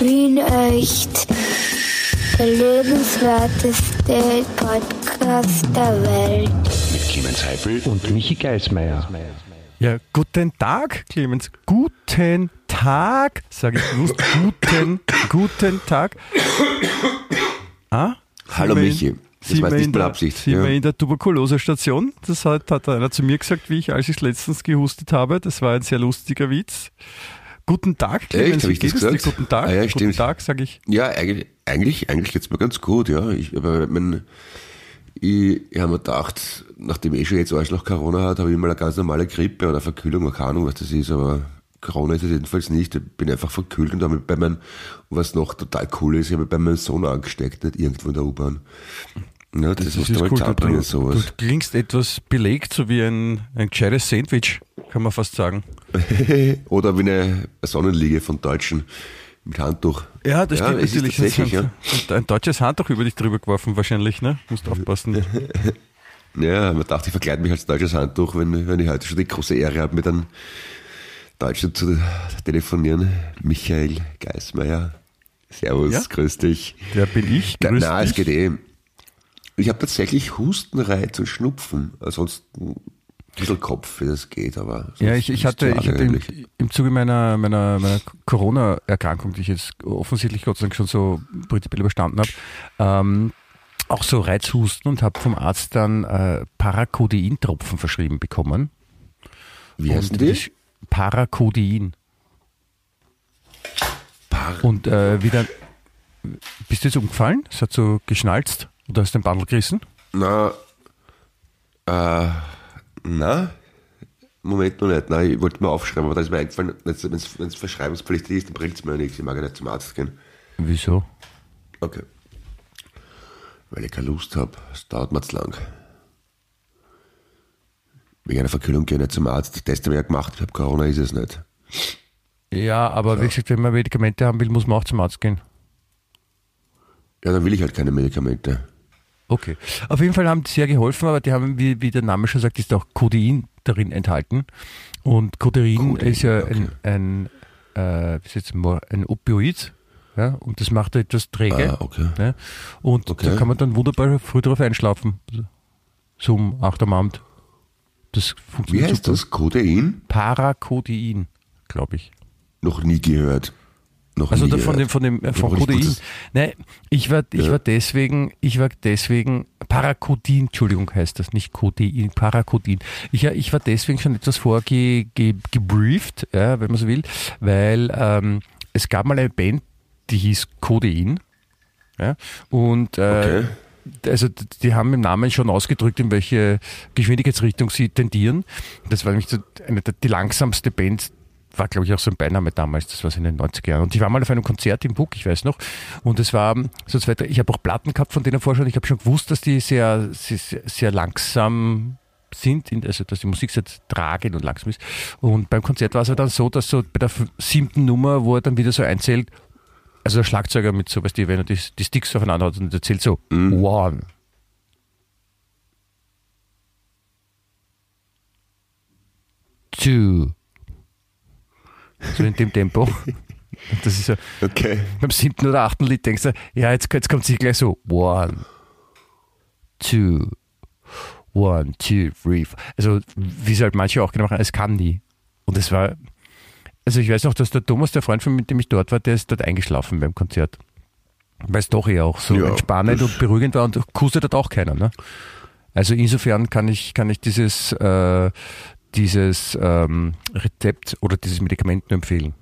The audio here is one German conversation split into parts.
Wien echt. Der lebenswerteste Podcast der Welt. Mit Clemens Heifel und Michi Geismeier. Ja, guten Tag, Clemens. Guten Tag, sage ich bewusst. Guten, guten Tag. Ah? Hallo Michi. Das war nicht mit Absicht. Sind ja. wir in der Tuberkulose-Station. Das hat, hat einer zu mir gesagt, wie ich, als ich letztens gehustet habe. Das war ein sehr lustiger Witz. Guten Tag, Clemens. Echt, wie geht es dir? Guten Tag. Ah, ja, Guten Tag, sage ich. Ja, eigentlich, eigentlich, eigentlich geht es mir ganz gut, ja. Ich, aber mein, ich, ich habe mir gedacht, nachdem ich schon jetzt Arschloch Corona hat, habe ich mal eine ganz normale Grippe oder Verkühlung, keine Ahnung, was das ist, aber Corona ist es jedenfalls nicht. Ich bin einfach verkühlt und habe bei meinem, was noch total cool ist, ich habe bei meinem Sohn angesteckt, nicht irgendwo in der U-Bahn. Ja, das, das ist cool. Du, sowas. du klingst etwas belegt, so wie ein, ein gescheites Sandwich, kann man fast sagen. Oder wie eine Sonnenliege von Deutschen mit Handtuch. Ja, das ja, stimmt natürlich. Tatsächlich, ja. Ein deutsches Handtuch über dich drüber geworfen wahrscheinlich, ne? Musst aufpassen. ja, man dachte, ich verkleide mich als deutsches Handtuch, wenn, wenn ich heute schon die große Ehre habe, mit einem Deutschen zu telefonieren. Michael Geismeier. Servus, ja? grüß dich. Wer bin ich? Grüß Na, na es geht eh. Ich habe tatsächlich Hustenreiz und Schnupfen. Ansonsten ein bisschen Kopf, wie das geht, aber. Ja, ich, ich hatte, ich hatte im, im, Zuge meiner, meiner, meiner Corona-Erkrankung, die ich jetzt offensichtlich Gott sei Dank schon so prinzipiell überstanden habe, ähm, auch so Reizhusten und habe vom Arzt dann äh, Paracodein-Tropfen verschrieben bekommen. Wie heißen die? Paracodein. Par und äh, wieder. Bist du jetzt umgefallen? Es hat so geschnalzt. Oder hast du den Bundle gerissen? Na, äh, na, Moment noch nicht. Nein, ich wollte mir aufschreiben, aber da ist mir eingefallen, wenn es verschreibungspflichtig ist, dann bringt es mir nichts. Ich mag ja nicht zum Arzt gehen. Wieso? Okay. Weil ich keine Lust habe. Es dauert mir zu lang. Wegen einer Verkühlung gehe ich nicht zum Arzt. Die Teste habe ich ja gemacht. Ich habe Corona, ist es nicht. Ja, aber ja. wie gesagt, wenn man Medikamente haben will, muss man auch zum Arzt gehen. Ja, dann will ich halt keine Medikamente. Okay. Auf jeden Fall haben die sehr geholfen, aber die haben, wie, wie der Name schon sagt, ist auch Codein darin enthalten. Und Codein, Codein ist ja okay. ein, ein, äh, wie jetzt ein Opioid. Ja, und das macht etwas träge. Ah, okay. Ja, und okay. da kann man dann wunderbar früh drauf einschlafen. So um 8 am Abend. Das funktioniert Wie heißt super. das? Codein? Paracodein, glaube ich. Noch nie gehört. Noch also von dem, von dem, äh, von Codein. Nein, ich war, ich ja. war deswegen, ich war deswegen, Paracodin, Entschuldigung heißt das, nicht Codein, Paracodin. Ich, ich war deswegen schon etwas vorgebrieft, ja, wenn man so will, weil ähm, es gab mal eine Band, die hieß Codein. Ja, und äh, okay. also die haben im Namen schon ausgedrückt, in welche Geschwindigkeitsrichtung sie tendieren. Das war nämlich so eine, die langsamste Band, war, glaube ich, auch so ein Beiname damals, das war in den 90er Jahren. Und ich war mal auf einem Konzert im Buck, ich weiß noch, und es war so zweiter, ich habe auch Platten gehabt von denen vorher schon, ich habe schon gewusst, dass die sehr, sehr, sehr langsam sind, also dass die Musik sehr tragend und langsam ist. Und beim Konzert war es dann so, dass so bei der siebten Nummer, wo er dann wieder so einzählt, also der Schlagzeuger mit so, weißt du, wenn er die, die Sticks aufeinander hat und erzählt so, mhm. one, two, so in dem Tempo. Das ist so, okay. beim siebten oder achten Lied denkst du, ja, jetzt, jetzt kommt sie gleich so, one, two, one, two, three. Also, wie es halt manche auch gemacht haben, es kann nie. Und es war, also ich weiß noch, dass der Thomas, der Freund von mir, mit dem ich dort war, der ist dort eingeschlafen beim Konzert. Weil es doch eher auch so ja, entspannend und beruhigend war und kustet hat auch keiner. Ne? Also insofern kann ich, kann ich dieses, äh, dieses ähm, Rezept oder dieses Medikament nur empfehlen?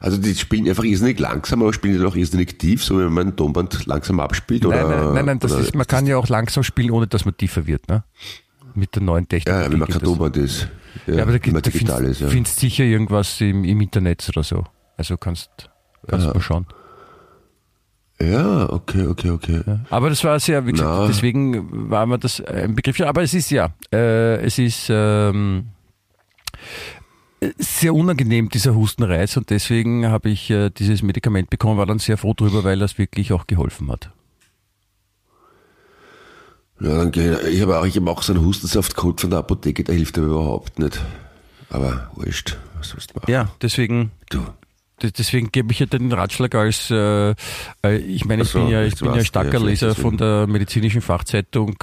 Also die spielen einfach irrsinnig langsam, aber spielen auch irrsinnig tief, so wenn man ein Tonband langsam abspielt? Nein, oder, nein, nein, nein das ist, man kann ja auch langsam spielen, ohne dass man tiefer wird, ne? Mit der neuen Technik. Ja, wenn man kein Tonband ist. Ja, ja aber da, da findest, ist, ja. findest sicher irgendwas im, im Internet oder so. Also kannst, kannst ja. mal schauen. Ja, okay, okay, okay. Ja, aber das war sehr, wie gesagt, Na. deswegen war mir das ein Begriff. Aber es ist ja, äh, es ist ähm, sehr unangenehm, dieser Hustenreiz. Und deswegen habe ich äh, dieses Medikament bekommen, war dann sehr froh drüber, weil das wirklich auch geholfen hat. Ja, dann ich habe auch, ich habe auch so einen Hustensaftcode von der Apotheke, der hilft aber überhaupt nicht. Aber wurscht, was sollst du machen? Ja, deswegen. Du. Deswegen gebe ich ja den Ratschlag als, äh, äh ich meine, ich so, bin ja, ich bin ja starker Leser von der medizinischen Fachzeitung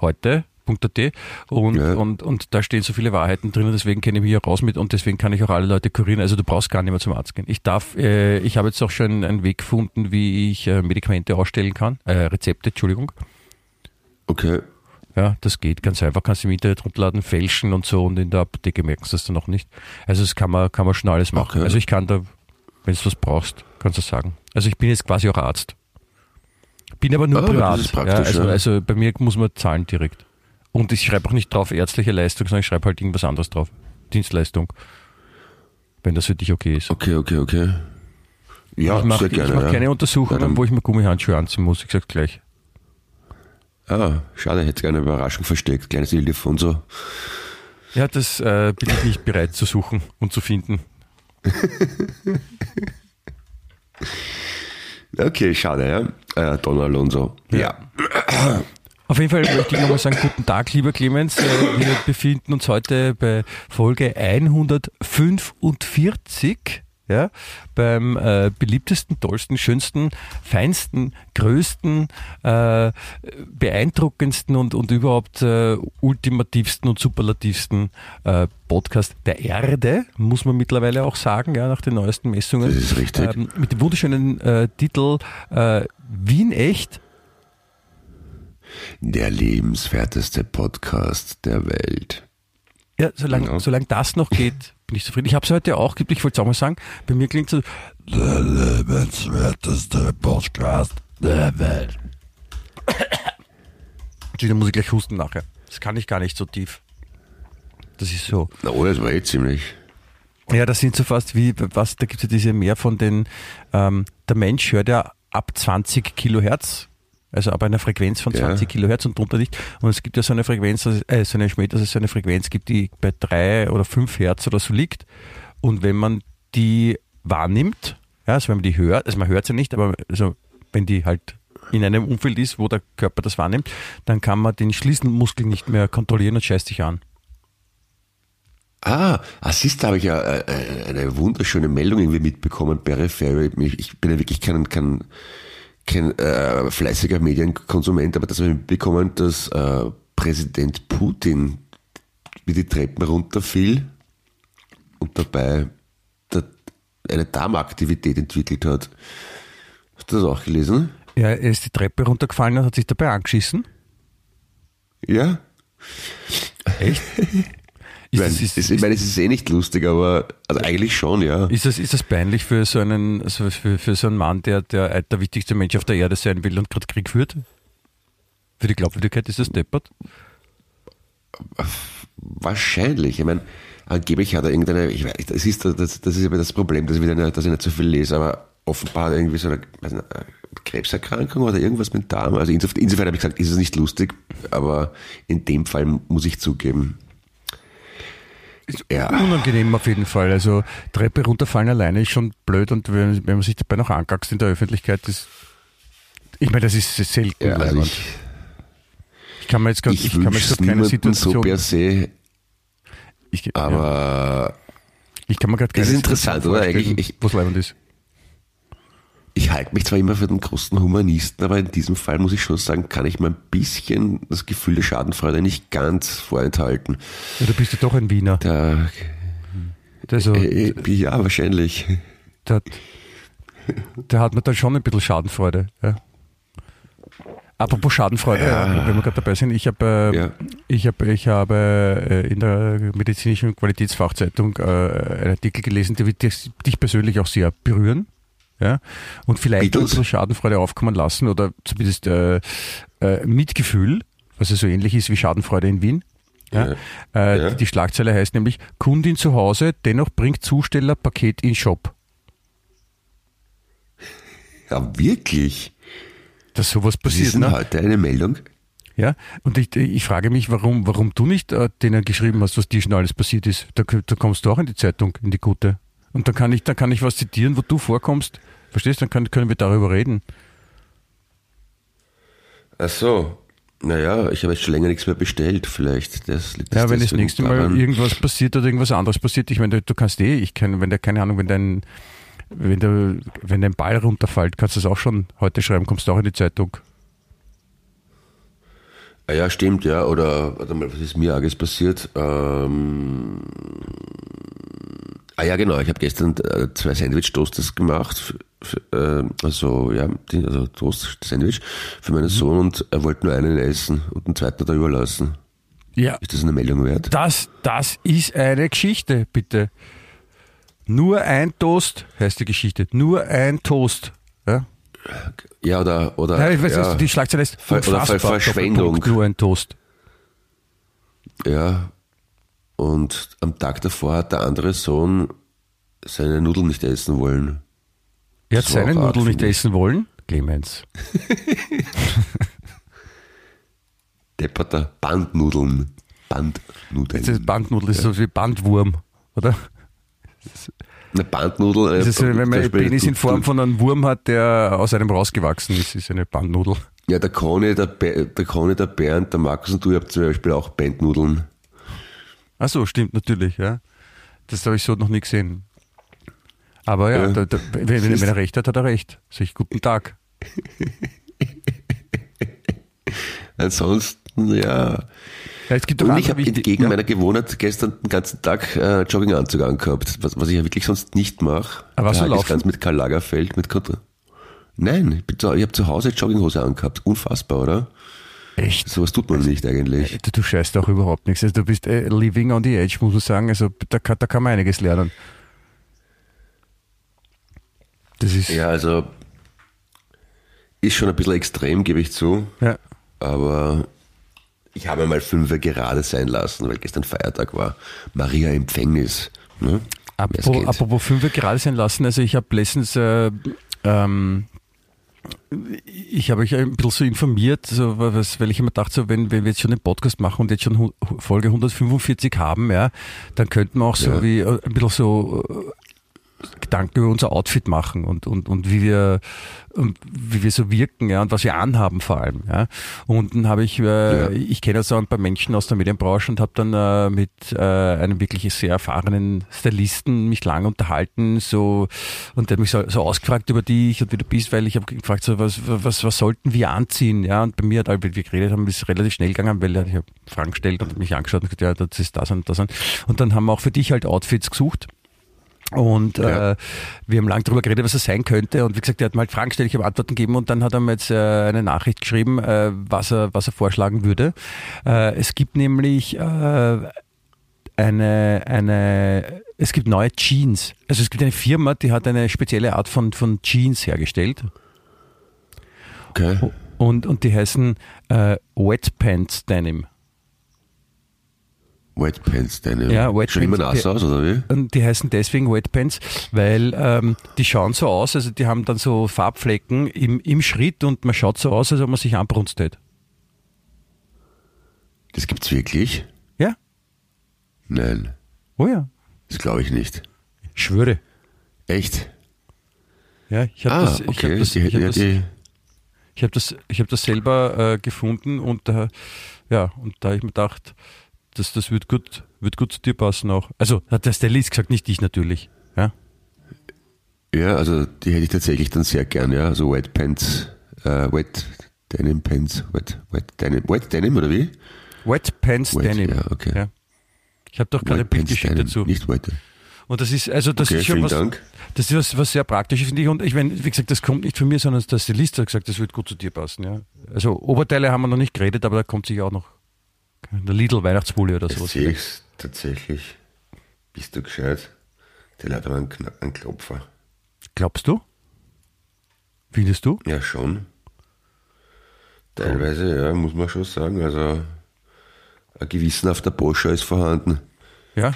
heute. .at und, ja. und, und da stehen so viele Wahrheiten drin, deswegen kenne ich mich hier raus mit und deswegen kann ich auch alle Leute kurieren. Also du brauchst gar nicht mehr zum Arzt gehen. Ich darf, äh, ich habe jetzt auch schon einen Weg gefunden, wie ich äh, Medikamente ausstellen kann, äh, Rezepte, Entschuldigung. Okay. Ja, das geht ganz einfach. Kannst du im Internet runterladen, fälschen und so und in der Apotheke merken sie das dann noch nicht. Also das kann man, kann man schon alles machen. Okay. Also ich kann da, wenn du was brauchst, kannst du sagen. Also ich bin jetzt quasi auch Arzt. Bin aber nur ah, privat. Ja, also, ja. also bei mir muss man zahlen direkt. Und ich schreibe auch nicht drauf ärztliche Leistung, sondern ich schreibe halt irgendwas anderes drauf. Dienstleistung. Wenn das für dich okay ist. Okay, okay, okay. Ja, ich mache mach ja. keine Untersuchungen, ja, wo ich mir Gummihandschuhe anziehen muss. Ich sag's gleich. Ah, schade, hätte gerne eine Überraschung versteckt. Kleines Telefon so. Ja, das äh, bin ich nicht bereit zu suchen und zu finden. okay, schade, ja. Äh, Don Alonso. ja. ja. Auf jeden Fall möchte ich nochmal sagen, guten Tag, lieber Clemens. Äh, wir befinden uns heute bei Folge 145 ja, beim äh, beliebtesten, tollsten, schönsten, feinsten, größten, äh, beeindruckendsten und, und überhaupt äh, ultimativsten und superlativsten äh, Podcast der Erde, muss man mittlerweile auch sagen, ja, nach den neuesten Messungen. Das ist richtig. Ähm, mit dem wunderschönen äh, Titel äh, Wien echt. Der lebenswerteste Podcast der Welt. Ja, solange, genau. solange das noch geht, bin ich zufrieden. Ich habe es heute auch gibt, ich wollte es auch mal sagen, bei mir klingt es so, der lebenswerteste Podcast der Welt. Da muss ich gleich husten nachher. Das kann ich gar nicht so tief. Das ist so. Na, oh, das war eh ziemlich. Ja, das sind so fast wie, was, da gibt es ja diese mehr von den, ähm, der Mensch hört ja ab 20 Kilohertz also ab einer Frequenz von 20 ja. Kilohertz und drunter nicht. Und es gibt ja so eine Frequenz, äh, so eine Schmäh, dass es so eine Frequenz gibt, die bei drei oder fünf Hertz oder so liegt. Und wenn man die wahrnimmt, ja, also wenn man die hört, also man hört sie nicht, aber also wenn die halt in einem Umfeld ist, wo der Körper das wahrnimmt, dann kann man den Schließmuskel nicht mehr kontrollieren und scheißt sich an. Ah, ah siehst du, habe ich ja äh, äh, eine wunderschöne Meldung irgendwie mitbekommen, peripher. Ich bin ja wirklich kein, kein kein äh, fleißiger Medienkonsument, aber das habe ich mitbekommen, dass äh, Präsident Putin wie die Treppen runterfiel und dabei eine Darmaktivität entwickelt hat. Hast du das auch gelesen? Ja, er ist die Treppe runtergefallen und hat sich dabei angeschissen. Ja. Echt? Ich meine, ist, ist, ich meine, es ist eh nicht lustig, aber also eigentlich schon, ja. Ist das, ist das peinlich für so einen, also für, für so einen Mann, der, der der wichtigste Mensch auf der Erde sein will und gerade Krieg führt? Für die Glaubwürdigkeit ist das deppert? Wahrscheinlich. Ich meine, angeblich hat er irgendeine, ich weiß, das ist, das, das ist aber das Problem, dass ich, wieder, dass ich nicht so viel lese, aber offenbar irgendwie so eine, eine Krebserkrankung oder irgendwas mit Darm. Also insofern, insofern habe ich gesagt, ist es nicht lustig, aber in dem Fall muss ich zugeben, ja. unangenehm auf jeden Fall. Also Treppe runterfallen alleine ist schon blöd und wenn, wenn man sich dabei noch angackst in der Öffentlichkeit, das, ich meine, das ist selten. Ja, also ich, ich, kann mir jetzt, grad, ich, ich kann mir jetzt keine Situation. So per se, ich, aber ja. ich kann mir gerade keine Das ist interessant, oder? Eigentlich, ich, was leibend ist ich halte mich zwar immer für den großen Humanisten, aber in diesem Fall muss ich schon sagen, kann ich mir ein bisschen das Gefühl der Schadenfreude nicht ganz vorenthalten. Ja, da bist du doch ein Wiener. Da, also, äh, ja, wahrscheinlich. Da, da hat man dann schon ein bisschen Schadenfreude. Ja. Apropos Schadenfreude, ja. wenn wir gerade dabei sind, ich habe, äh, ja. ich habe, ich habe äh, in der medizinischen Qualitätsfachzeitung äh, einen Artikel gelesen, der wird dich persönlich auch sehr berühren ja, und vielleicht ein bisschen Schadenfreude aufkommen lassen oder zumindest äh, äh, Mitgefühl, was ja so ähnlich ist wie Schadenfreude in Wien. Ja, äh, ja. Die Schlagzeile heißt nämlich Kundin zu Hause, dennoch bringt Zusteller Paket in Shop. Ja, wirklich? Dass sowas passiert. Ist ne? heute eine Meldung. Ja, und ich, ich frage mich, warum, warum du nicht äh, denen geschrieben hast, was dir schon alles passiert ist. Da, da kommst du auch in die Zeitung, in die gute. Und dann kann ich, dann kann ich was zitieren, wo du vorkommst. Verstehst du? Dann können, können wir darüber reden. Ach so. Naja, ich habe jetzt schon länger nichts mehr bestellt, vielleicht. Das, das ja, wenn das nächste Mal irgendwas passiert oder irgendwas anderes passiert, ich meine, du, du kannst eh, ich kann, wenn der, keine Ahnung, wenn dein, wenn, du, wenn dein Ball runterfällt, kannst du das auch schon heute schreiben, kommst du auch in die Zeitung. Ah ja, stimmt, ja. Oder, warte mal, was ist mir arges passiert? Ähm, ah ja, genau, ich habe gestern äh, zwei Sandwich-Toasters gemacht. Äh, also, ja, also Toast-Sandwich für meinen mhm. Sohn und er wollte nur einen essen und den zweiten da überlassen. Ja. Ist das eine Meldung wert? Das, das ist eine Geschichte, bitte. Nur ein Toast heißt die Geschichte. Nur ein Toast. Ja, ja oder. oder ja, ich weiß, ja, die Schlagzeile ist Ver oder Ver Verschwendung. Nur ein Toast. Ja. Und am Tag davor hat der andere Sohn seine Nudeln nicht essen wollen. Er hat seine Nudeln nicht essen wollen? Clemens. Depperter Bandnudeln. Bandnudeln. Das ist Bandnudel, ist so wie Bandwurm, oder? Eine Bandnudel. Das ist, wenn man einen Penis in Form von einem Wurm hat, der aus einem rausgewachsen ist, ist eine Bandnudel. Ja, der Conny, der, der Conny, der Bernd, der Markus und du habt zum Beispiel auch Bandnudeln. Ach so, stimmt natürlich, ja. Das habe ich so noch nie gesehen. Aber ja, ja. Da, da, wenn, wenn, er recht hat, hat er recht. Sag ich, guten Tag. Ansonsten, ja. Ja, es gibt und ich habe entgegen ja. meiner Gewohnheit gestern den ganzen Tag äh, Jogginganzug angehabt, was, was ich ja wirklich sonst nicht mache. Aber was du laufen? ganz mit Karl Lagerfeld, mit Kontra. Nein, ich, ich habe zu Hause Jogginghose angehabt. Unfassbar, oder? Echt? Sowas tut man nicht eigentlich. Du, du scheißt auch überhaupt nichts. Also du bist äh, living on the edge, muss man sagen. Also da, da kann man einiges lernen. Das ist ja, also ist schon ein bisschen extrem, gebe ich zu. Ja. Aber ich habe mal fünf gerade sein lassen, weil gestern Feiertag war. Maria Empfängnis. Ne? Apropos, apropos fünf gerade sein lassen, also ich habe letztens äh, ähm, ich habe euch ein bisschen so informiert, so, was, weil ich immer dachte, so, wenn, wenn wir jetzt schon den Podcast machen und jetzt schon Folge 145 haben, ja, dann könnten wir auch so ja. wie äh, ein bisschen so äh, Gedanken über unser Outfit machen und, und, und wie wir und wie wir so wirken, ja, und was wir anhaben vor allem, ja. Und dann habe ich, äh, ja. ich kenne so ein paar Menschen aus der Medienbranche und habe dann äh, mit äh, einem wirklich sehr erfahrenen Stylisten mich lang unterhalten, so und der hat mich so, so ausgefragt über dich und wie du bist, weil ich habe gefragt, so was, was, was sollten wir anziehen, ja. Und bei mir hat, als wir geredet haben, ist es relativ schnell gegangen, weil ich habe Fragen gestellt und mich angeschaut und gesagt, ja, das ist das und das und. Und dann haben wir auch für dich halt Outfits gesucht. Und ja. äh, wir haben lange darüber geredet, was es sein könnte. Und wie gesagt, er hat mal halt Fragen gestellt, ich habe Antworten gegeben und dann hat er mir jetzt äh, eine Nachricht geschrieben, äh, was, er, was er vorschlagen würde. Äh, es gibt nämlich äh, eine, eine, es gibt neue Jeans. Also es gibt eine Firma, die hat eine spezielle Art von, von Jeans hergestellt. Okay. Und, und die heißen äh, Wet Pants Denim. Wet Pants, deine. Ja, Wet Schauen immer nass aus, oder wie? Und die heißen deswegen Wet Pants, weil ähm, die schauen so aus, also die haben dann so Farbflecken im, im Schritt und man schaut so aus, als ob man sich anbrunst hätte. Das gibt's wirklich? Ja. Nein. Oh ja. Das glaube ich nicht. Ich schwöre. Echt? Ja, ich habe ah, das, ich okay. hab das, ich hab das, ich hab das, ich hab das selber äh, gefunden und äh, ja, und da habe ich mir gedacht, das, das wird, gut, wird gut zu dir passen auch. Also hat der Stylist gesagt, nicht dich natürlich. Ja, ja also die hätte ich tatsächlich dann sehr gern, ja. Also Wet Pants, äh, Wet Denim Pants, Wet, Wet Denim, Wet Denim oder wie? Wet Pants wet, Denim. Ja, okay. Ja. Ich habe doch gerade ein Bild geschickt Denim, dazu. Nicht Wet. Und das ist, also das okay, ist schon was, Dank. das ist was, was sehr praktisches, finde ich. Und ich meine, wie gesagt, das kommt nicht von mir, sondern der Stylist hat gesagt, das wird gut zu dir passen, ja. Also Oberteile haben wir noch nicht geredet, aber da kommt sicher auch noch der Lidl Weihnachtspulli oder so. Sehe ich tatsächlich. Bist du gescheit? Der hat aber einen, einen Klopfer. Glaubst du? Findest du? Ja, schon. Teilweise, ja, muss man schon sagen. Also ein gewissenhafter Boscher ist vorhanden. Ja?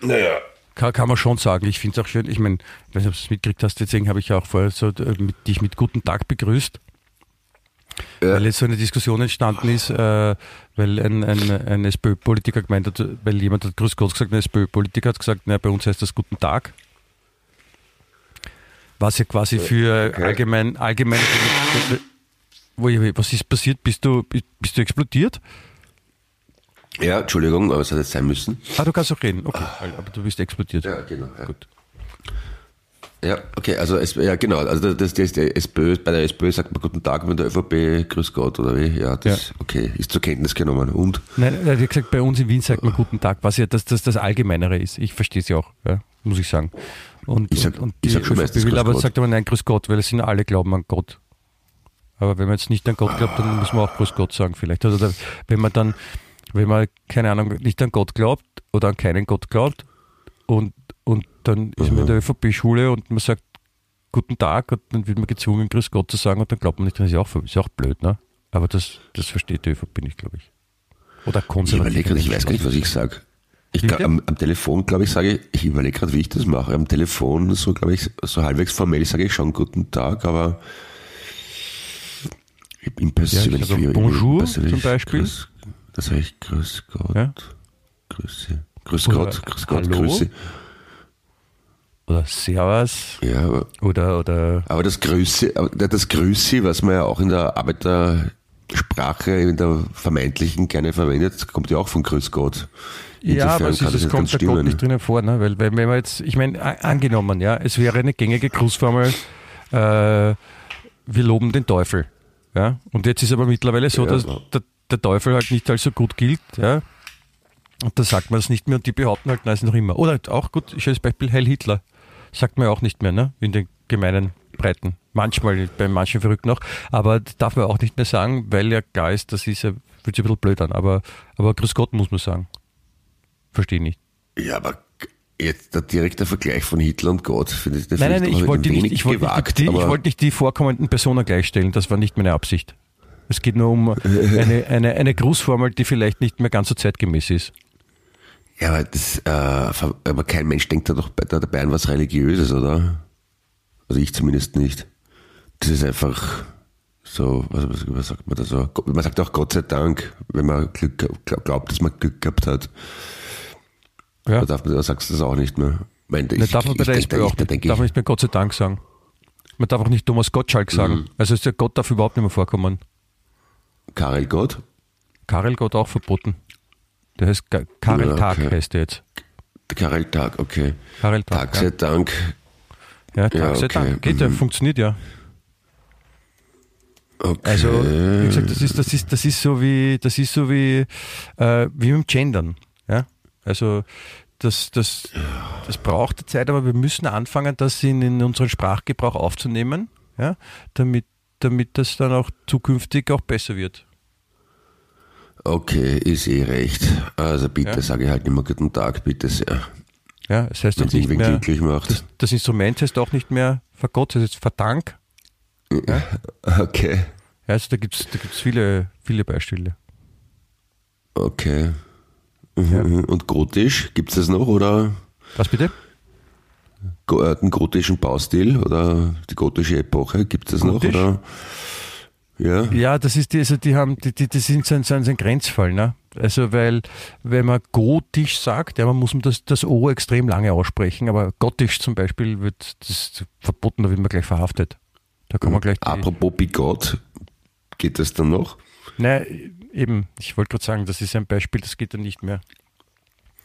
Naja. Kann, kann man schon sagen. Ich finde es auch schön. Ich meine, wenn du es mitgekriegt hast, deswegen habe ich auch vorher so, äh, mit, dich mit guten Tag begrüßt. Ja. Weil jetzt so eine Diskussion entstanden ist, äh, weil ein, ein, ein SPÖ-Politiker gemeint hat, weil jemand hat Grüß Gott gesagt, ein SPÖ-Politiker hat gesagt, naja, bei uns heißt das Guten Tag. Was ja quasi für okay. allgemein, allgemein, was ist passiert? Bist du, bist du explodiert? Ja, Entschuldigung, aber es hat jetzt sein müssen. Ah, du kannst auch reden. Okay, aber du bist explodiert. Ja, genau. Ja. Gut. Ja, okay, also es, ja genau, also das, das, das SPÖ, bei der SPÖ sagt man Guten Tag, bei der ÖVP Grüß Gott oder wie? Ja, das ja. okay, ist zur Kenntnis genommen. Und? Nein, hat gesagt, bei uns in Wien sagt man Guten Tag, was ja das, das, das Allgemeinere ist. Ich verstehe es ja auch, ja, muss ich sagen. Und, ich sag, und, und ich sag schon meistens will, aber Gott. sagt aber nein, Grüß Gott, weil es sind alle glauben an Gott. Aber wenn man jetzt nicht an Gott glaubt, dann muss man auch Grüß Gott sagen vielleicht. Oder wenn man dann, wenn man, keine Ahnung, nicht an Gott glaubt oder an keinen Gott glaubt und dann ist man in der ÖVP-Schule und man sagt Guten Tag und dann wird man gezwungen, Grüß Gott zu sagen und dann glaubt man nicht, das ist ja auch, ist auch blöd, ne? Aber das, das versteht die ÖVP nicht, glaube ich. Oder konservativ. Ich überlege ich weiß gar nicht, was ich sage. Ich am, am, Telefon, glaube ich, sage ich, ich überlege gerade, wie ich das mache. Am Telefon, so glaube ich, so halbwegs formell sage ich schon Guten Tag, aber im persönlich, ja, also Bonjour zum Beispiel. Grüß, das sage ich Grüß Gott. Ja? Grüße. Grüß Gott, Grüß Gott, Hallo? Grüße. Oder Servus. Ja, oder, oder. Aber das Grüße, das Grüße, was man ja auch in der Arbeitersprache, in der vermeintlichen gerne verwendet, kommt ja auch von Grüß Gott. Insofern ja, aber es, ist, es kommt der Gott nicht drinnen vor, ne? weil, weil wenn man jetzt, ich meine, angenommen, ja, es wäre eine gängige Grußformel, äh, wir loben den Teufel. Ja? Und jetzt ist aber mittlerweile so, ja, dass der, der, Teufel halt nicht als so gut gilt, ja. Und da sagt man es nicht mehr und die behaupten halt, nein, ist noch immer. Oder auch gut, schönes Beispiel, Heil Hitler. Sagt man ja auch nicht mehr, ne? In den gemeinen Breiten. Manchmal, bei manchen verrückt noch. Aber darf man auch nicht mehr sagen, weil ja klar ist, das ist ja, fühlt sich ein bisschen blöd an. Aber, aber Grüß Gott muss man sagen. Verstehe nicht. Ja, aber jetzt der direkte Vergleich von Hitler und Gott finde ich Nein, nein, ich wollte nicht, ich wollte nicht, die, ich wollte nicht die vorkommenden Personen gleichstellen. Das war nicht meine Absicht. Es geht nur um eine, eine, eine Grußformel, die vielleicht nicht mehr ganz so zeitgemäß ist. Ja, aber, das, äh, aber kein Mensch denkt da doch dabei an was Religiöses, oder? Also ich zumindest nicht. Das ist einfach so, was, was sagt man da so? Man sagt auch Gott sei Dank, wenn man Glück, glaubt, dass man Glück gehabt hat. Ja. Da, darf man, da sagst du das auch nicht mehr. Mein, ich, darf man bei der SPÖ auch nicht, darf nicht mehr Gott sei Dank sagen. Man darf auch nicht Thomas Gottschalk sagen. Mhm. Also ist der Gott darf überhaupt nicht mehr vorkommen. Karel Gott? Karel Gott auch verboten. Der heißt Karel ja, Tag, heißt der jetzt. Karel Tag, okay. Karel Tag. Tag sei ja. Dank. Ja, Tag ja, sei okay. Dank. Geht ja, mhm. funktioniert ja. Okay. Also, wie gesagt, das ist, das ist, das ist so wie, das ist so wie, äh, wie mit dem Gendern. Ja? Also, das, das, das braucht Zeit, aber wir müssen anfangen, das in, in unseren Sprachgebrauch aufzunehmen, ja? damit, damit das dann auch zukünftig auch besser wird. Okay, ist eh recht. Also bitte ja. sage ich halt immer guten Tag, bitte sehr. Ja, es heißt Wenn nicht mehr, glücklich macht. Das, das, Instrument heißt auch nicht mehr Vergott, es heißt Verdank. Ja? Okay. Ja, also da gibt es da gibt's viele, viele Beispiele. Okay. Mhm. Ja. Mhm. Und gotisch, gibt es das noch, oder? Was bitte? Äh, den gotischen Baustil oder die gotische Epoche, gibt es das Gotisch? noch? Oder? Ja. ja, das ist die, also die haben, die, die, die sind so ein, so ein Grenzfall, ne? Also weil, wenn man gotisch sagt, ja, man muss das, das O extrem lange aussprechen, aber gottisch zum Beispiel wird das verboten, da wird man gleich verhaftet. Da kann man gleich. Apropos Bigott, geht das dann noch? Nein, eben, ich wollte gerade sagen, das ist ein Beispiel, das geht dann nicht mehr.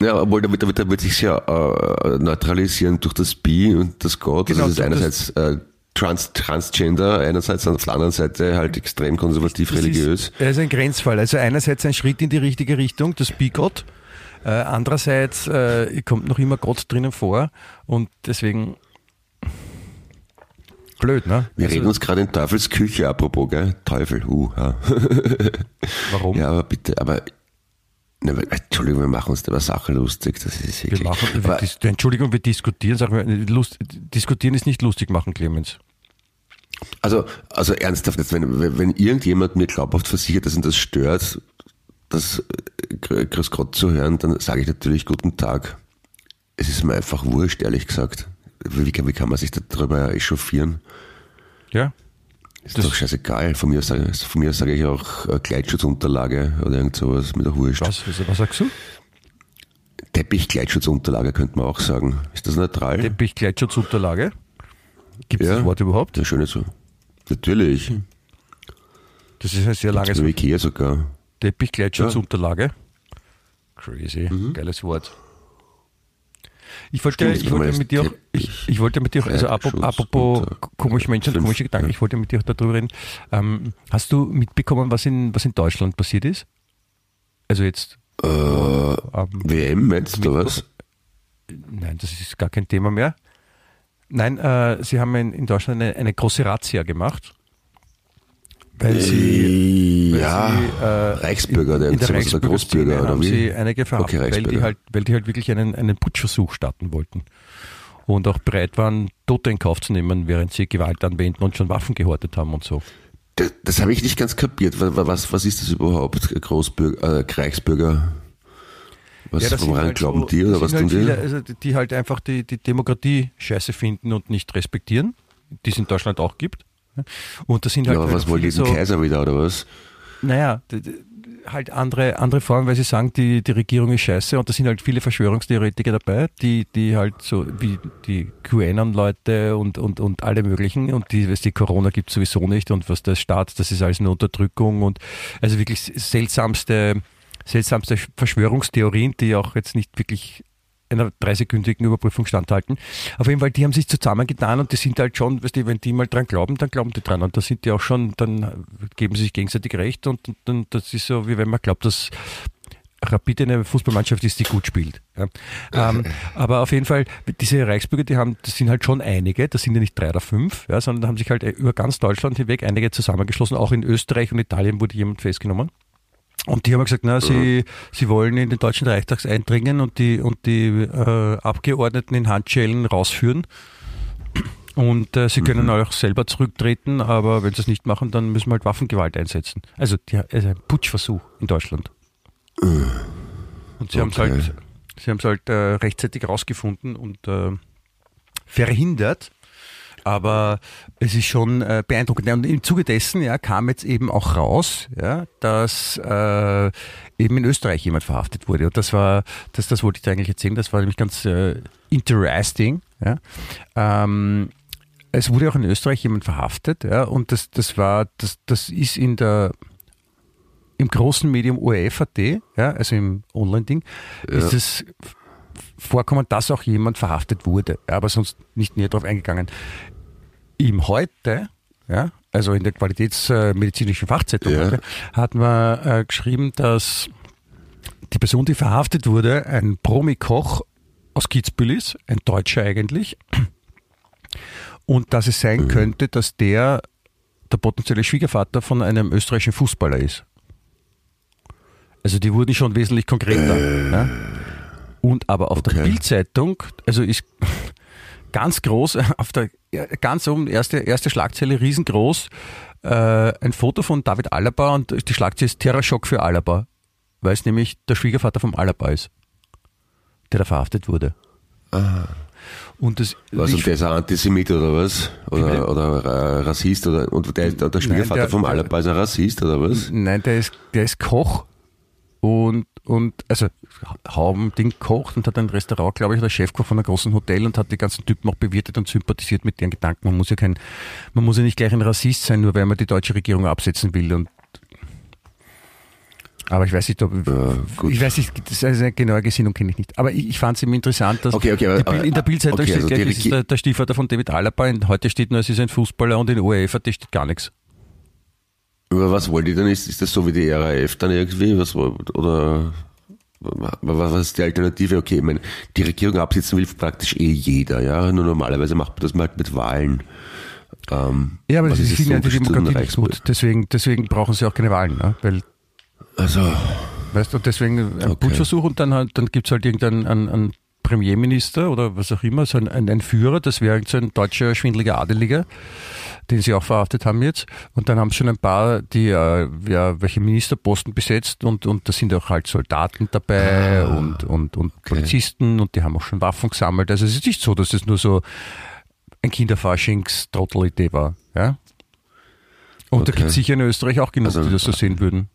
Ja, obwohl da wird, da wird, da wird sich ja äh, neutralisieren durch das Bi und das Gott. Genau, also das ist einerseits äh, Trans Transgender einerseits, auf der anderen Seite halt extrem konservativ das religiös. Ist, er ist ein Grenzfall. Also einerseits ein Schritt in die richtige Richtung, das Bigott. Äh, andererseits äh, kommt noch immer Gott drinnen vor und deswegen blöd, ne? Wir also, reden uns gerade in Teufels Küche, apropos, gell? Teufel, uh, ja. Warum? Ja, aber bitte, aber na, Entschuldigung, wir machen uns über Sachen lustig. Das ist wirklich. Wir machen, wir Entschuldigung, wir diskutieren. Sag mal, Lust, diskutieren ist nicht lustig machen, Clemens. Also, also ernsthaft, jetzt, wenn, wenn irgendjemand mir glaubhaft versichert, dass ihn das stört, das äh, Grüß Gott zu hören, dann sage ich natürlich Guten Tag. Es ist mir einfach wurscht, ehrlich gesagt. Wie kann, wie kann man sich darüber echauffieren? Ja. Ist das doch scheißegal. Von mir, sage, von mir sage ich auch äh, Gleitschutzunterlage oder irgend sowas, mir doch wurscht. Was, was sagst du? Teppich-Gleitschutzunterlage könnte man auch sagen. Ist das neutral? Teppich-Gleitschutzunterlage? Gibt es ja, das Wort überhaupt? Ja, schöne so. Natürlich. Hm. Das ist ein sehr langes Wort. Ikea sogar. Teppich-Gleitschutzunterlage. Ja. Crazy. Mhm. Geiles Wort. Ich wollte, ich wollte mit dir auch, ich, ich wollte mit dir auch, also apropos, komische Menschen und komische Gedanken, ich wollte mit dir auch darüber reden. Ähm, hast du mitbekommen, was in, was in Deutschland passiert ist? Also jetzt. Äh, ähm, WM meinst du was? Nein, das ist gar kein Thema mehr. Nein, äh, sie haben in, in Deutschland eine, eine große Razzia gemacht weil sie, weil ja, sie, äh, Reichsbürger, in, in der Reichsbürger Großbürger oder haben wie? sie einige verhaftet, okay, weil, die halt, weil die halt wirklich einen, einen Putschversuch starten wollten und auch bereit waren, Tote in Kauf zu nehmen, während sie Gewalt anwenden und schon Waffen gehortet haben und so. Das, das habe ich nicht ganz kapiert. Was, was, was ist das überhaupt? Großbürger, äh, Reichsbürger? Was, ja, woran halt glauben so, die oder was halt tun die? also die halt einfach die, die Demokratie scheiße finden und nicht respektieren, die es in Deutschland auch gibt. Und das sind halt. Ja, aber was wollen die so, Kaiser wieder, oder was? Naja, halt andere, andere Formen, weil sie sagen, die, die Regierung ist scheiße und da sind halt viele Verschwörungstheoretiker dabei, die, die halt so wie die QAnon-Leute und, und, und alle möglichen und die, was die Corona gibt sowieso nicht und was der Staat, das ist alles eine Unterdrückung und also wirklich seltsamste, seltsamste Verschwörungstheorien, die auch jetzt nicht wirklich einer dreisekündigen Überprüfung standhalten. Auf jeden Fall, die haben sich zusammengetan und die sind halt schon, weißt du, wenn die mal dran glauben, dann glauben die dran. Und da sind die auch schon, dann geben sie sich gegenseitig recht und, und, und das ist so, wie wenn man glaubt, dass Rapid eine Fußballmannschaft ist, die gut spielt. Ja. Ähm, aber auf jeden Fall, diese Reichsbürger, die haben, das sind halt schon einige, das sind ja nicht drei oder fünf, ja, sondern haben sich halt über ganz Deutschland hinweg einige zusammengeschlossen. Auch in Österreich und Italien wurde jemand festgenommen. Und die haben gesagt, na, sie, sie wollen in den Deutschen Reichstag eindringen und die, und die äh, Abgeordneten in Handschellen rausführen. Und äh, sie können mhm. auch selber zurücktreten, aber wenn sie es nicht machen, dann müssen wir halt Waffengewalt einsetzen. Also, die, also ein Putschversuch in Deutschland. Und sie okay. haben es halt, sie haben es halt äh, rechtzeitig rausgefunden und äh, verhindert, aber es ist schon äh, beeindruckend. Und im Zuge dessen ja, kam jetzt eben auch raus, ja, dass äh, eben in Österreich jemand verhaftet wurde. Und das war, das, das wollte ich dir eigentlich erzählen, das war nämlich ganz äh, interesting. Ja. Ähm, es wurde auch in Österreich jemand verhaftet, ja, und das, das war, das, das ist in der im großen Medium ORF.at, ja, also im Online-Ding, ja. ist es vorkommen, dass auch jemand verhaftet wurde, aber sonst nicht näher darauf eingegangen ihm heute, ja, also in der qualitätsmedizinischen Fachzeitung ja. heute, hat man äh, geschrieben, dass die Person, die verhaftet wurde, ein Promi-Koch aus Kitzbühel ist, ein Deutscher eigentlich, und dass es sein mhm. könnte, dass der der potenzielle Schwiegervater von einem österreichischen Fußballer ist. Also die wurden schon wesentlich konkreter. Äh, ja? Und aber auf okay. der Bildzeitung, also ist ganz groß, auf der ganz oben, erste, erste Schlagzeile, riesengroß, äh, ein Foto von David Alaba und die Schlagzeile ist Terrorschock für Alaba, weil es nämlich der Schwiegervater vom Alaba ist, der da verhaftet wurde. Aha. Und das, was, und der ist ein Antisemit oder was? Oder, oder äh, Rassist? Oder, und der, der Schwiegervater Nein, der, vom Alaba ist ein Rassist oder was? Nein, der ist, der ist Koch und, und also Haubending kocht und hat ein Restaurant, glaube ich, oder Chefkoch von einem großen Hotel und hat die ganzen Typen auch bewirtet und sympathisiert mit deren Gedanken. Man muss ja kein, man muss ja nicht gleich ein Rassist sein, nur weil man die deutsche Regierung absetzen will und aber ich weiß nicht, ob, ja, ich weiß nicht, das ist eine genaue Gesinnung kenne ich nicht. Aber ich, ich fand es immer interessant, dass okay, okay, aber, in der Bildzeitung okay, steht also gleich, ist der, der Stiefvater von David Alaba und heute steht nur, es ist ein Fußballer und in ORF steht gar nichts. Über was wollt ihr denn? Ist, ist das so wie die RAF dann irgendwie? Was, oder was ist die Alternative? Okay, ich meine, die Regierung absitzen will praktisch eh jeder, ja. Nur normalerweise macht man das mal halt mit Wahlen. Ähm, ja, aber das ist die Demokratie nicht gut. Deswegen, deswegen brauchen sie auch keine Wahlen, ne? Weil, also. Weißt du, deswegen ein okay. Putschversuch und dann, dann gibt's halt irgendeinen einen, einen Premierminister oder was auch immer, so ein, ein Führer, das wäre so ein deutscher schwindeliger Adeliger, den sie auch verhaftet haben jetzt. Und dann haben schon ein paar, die äh, ja, welche Ministerposten besetzt und, und da sind auch halt Soldaten dabei ah, und, und, und okay. Polizisten und die haben auch schon Waffen gesammelt. Also es ist nicht so, dass das nur so ein Kinderfaschings-Trottel-Idee war. Ja? Und okay. da gibt es sicher in Österreich auch genug, also, die das so sehen würden.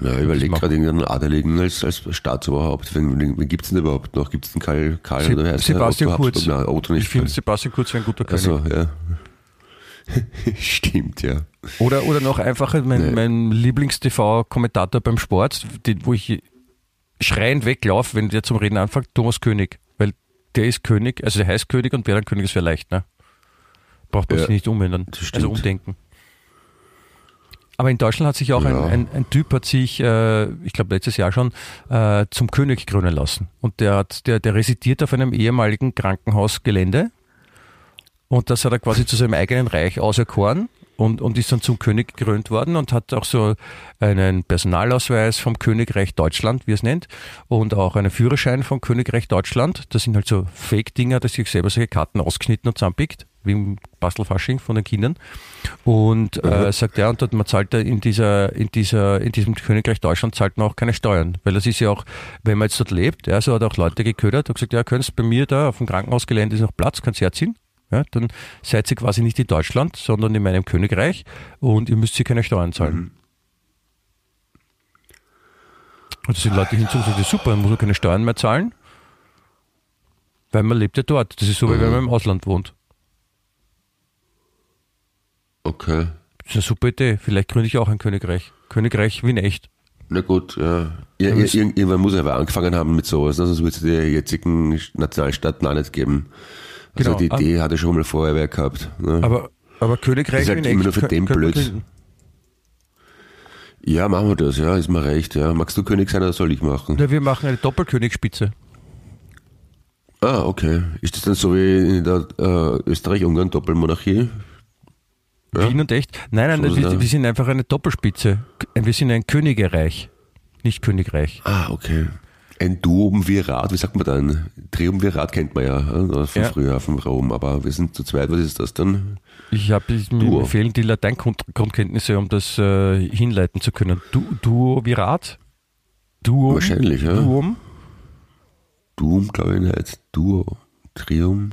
Ja, ich überlege gerade irgendeinen Adeligen als, als Staatsoberhaupt. Wen, wen gibt es denn überhaupt noch? Gibt es den Karl, Karl Se oder heißt Sebastian der? Kurz. Nein, Otto nicht. Ich finde Sebastian Kurz wäre ein guter König. Also, ja. Stimmt, ja. Oder, oder noch einfach mein, nee. mein Lieblings-TV-Kommentator beim Sport, den, wo ich schreiend weglaufe, wenn der zum Reden anfängt, Thomas König. Weil der ist König, also der heißt König und wer dann König ist, wäre leicht, ne? Braucht man ja, sich nicht umändern. Also umdenken. Aber in Deutschland hat sich auch ja. ein, ein, ein, Typ, hat sich, äh, ich glaube letztes Jahr schon, äh, zum König krönen lassen. Und der hat, der, der residiert auf einem ehemaligen Krankenhausgelände. Und das hat er quasi zu seinem eigenen Reich auserkoren und, und ist dann zum König gekrönt worden und hat auch so einen Personalausweis vom Königreich Deutschland, wie es nennt, und auch einen Führerschein vom Königreich Deutschland. Das sind halt so Fake-Dinger, dass sich selber solche Karten ausgeschnitten und zusammenpickt, wie im Bastelfasching von den Kindern. Und äh, sagt er, und man zahlt in dieser, in dieser, in diesem Königreich Deutschland zahlt man auch keine Steuern. Weil das ist ja auch, wenn man jetzt dort lebt, ja, so hat auch Leute geködert und gesagt, ja, könntest bei mir da auf dem Krankenhausgelände ist noch Platz, kannst herziehen. Ja, dann seid ihr quasi nicht in Deutschland, sondern in meinem Königreich und ihr müsst hier keine Steuern zahlen. Mhm. Und da sind Leute hinzu und sagen, super, dann muss man keine Steuern mehr zahlen, weil man lebt ja dort. Das ist so, wie wenn man im Ausland wohnt. Okay. Das ist eine super Idee. Vielleicht gründe ich auch ein Königreich. Königreich wie in echt. Na gut, ja. ja, ja irgendwann muss er aber angefangen haben mit sowas, ne? sonst würde es die jetzigen Nationalstaaten auch nicht geben. Also genau. die Idee hatte schon mal vorher wer gehabt. Ne? Aber, aber Königreich ist halt immer nur für den blöd. Ja, machen wir das, ja, ist mir recht. Ja. Magst du König sein oder soll ich machen? Ja, wir machen eine Doppelkönigspitze. Ah, okay. Ist das dann so wie in der äh, Österreich-Ungarn-Doppelmonarchie? Ja? Wien und echt? Nein, nein, so wir, wir, sind einfach eine Doppelspitze. Wir sind ein Königereich, nicht Königreich. Ah, okay ein Duumvirat, wie sagt man dann? Triumvirat kennt man ja von ja. früher vom Rom, aber wir sind zu zweit, was ist das dann? Ich habe mir fehlen die Lateingrundkenntnisse, um das äh, hinleiten zu können. Du, Duovirat? Duum? Wahrscheinlich, ja. Duum? Duum, glaube ich nicht. Duo. Trium.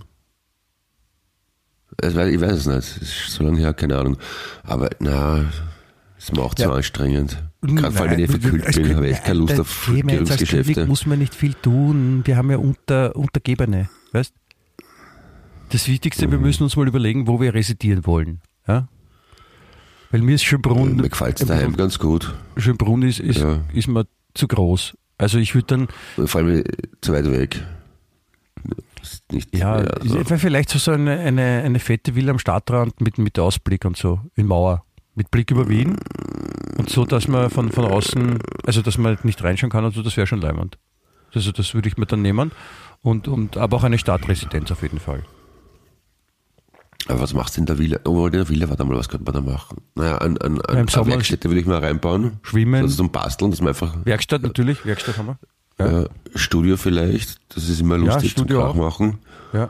Ich weiß, ich weiß es nicht. Ist so lange her, keine Ahnung. Aber na, ist mir auch ja. zu anstrengend. Gerade vor allem, wenn ich verkühlt bin, habe ich echt keine Lust auf Führungsgeschäfte. muss man nicht viel tun. Wir haben ja unter, Untergebene, weißt Das Wichtigste, mhm. wir müssen uns mal überlegen, wo wir residieren wollen. Ja? Weil mir ist Schönbrunn. Mir gefällt es daheim ganz gut. Schönbrunn ist, ist, ja. ist mir zu groß. Also ich würde dann. Vor allem zu weit weg. Nicht ja, mehr, also. vielleicht so eine, eine, eine fette Villa am Stadtrand mit, mit Ausblick und so, in Mauer. Mit Blick über Wien und so, dass man von, von außen, also dass man nicht reinschauen kann und so, das wäre schon leimend. Also das würde ich mir dann nehmen. Und, und aber auch eine Stadtresidenz auf jeden Fall. Aber was machst du in der Villa? Oh, in der Villa, warte mal, was könnte man da machen? Naja, an, an, an eine Werkstätte würde ich mal reinbauen. Schwimmen. Also zum Basteln, dass man einfach. Werkstatt natürlich, Werkstatt haben wir. Ja. Studio vielleicht, das ist immer lustig ja, Studio zum machen. Ja.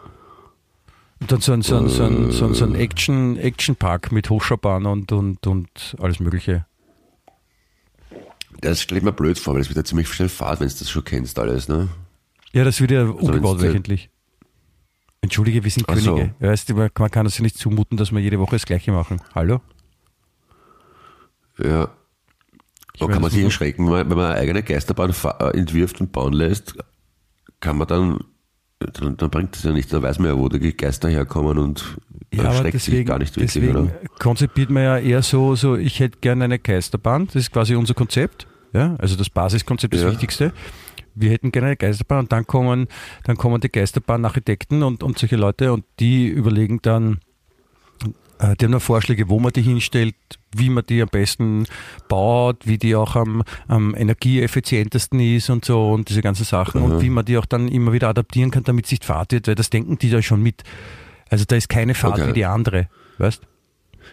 Und dann so ein, so ein, so ein, so ein, so ein Action, Action Park mit Hochschaubahn und, und, und alles Mögliche. Das stelle ich mir blöd vor, weil es wird ja ziemlich schnell Fahrt, wenn du das schon kennst, alles, ne? Ja, das wird ja also umgebaut wöchentlich. Entschuldige, wir sind Ach Könige. So. Weißt du, man kann das ja nicht zumuten, dass wir jede Woche das Gleiche machen. Hallo? Ja. Da kann man sich erschrecken, wenn man eine eigene Geisterbahn entwirft und bauen lässt, kann man dann dann, dann bringt es ja nichts, da weiß man ja, wo die Geister herkommen und ja, schreckt deswegen, sich gar nicht wirklich, deswegen oder? konzipiert man ja eher so, so, ich hätte gerne eine Geisterbahn, das ist quasi unser Konzept, ja, also das Basiskonzept, das ja. Wichtigste. Wir hätten gerne eine Geisterbahn und dann kommen, dann kommen die Geisterbahn-Architekten und, und solche Leute und die überlegen dann, äh, die haben noch Vorschläge, wo man die hinstellt, wie man die am besten baut, wie die auch am, am energieeffizientesten ist und so und diese ganzen Sachen mhm. und wie man die auch dann immer wieder adaptieren kann, damit es nicht Fahrt wird, weil das denken die da schon mit. Also da ist keine Fahrt okay. wie die andere, weißt?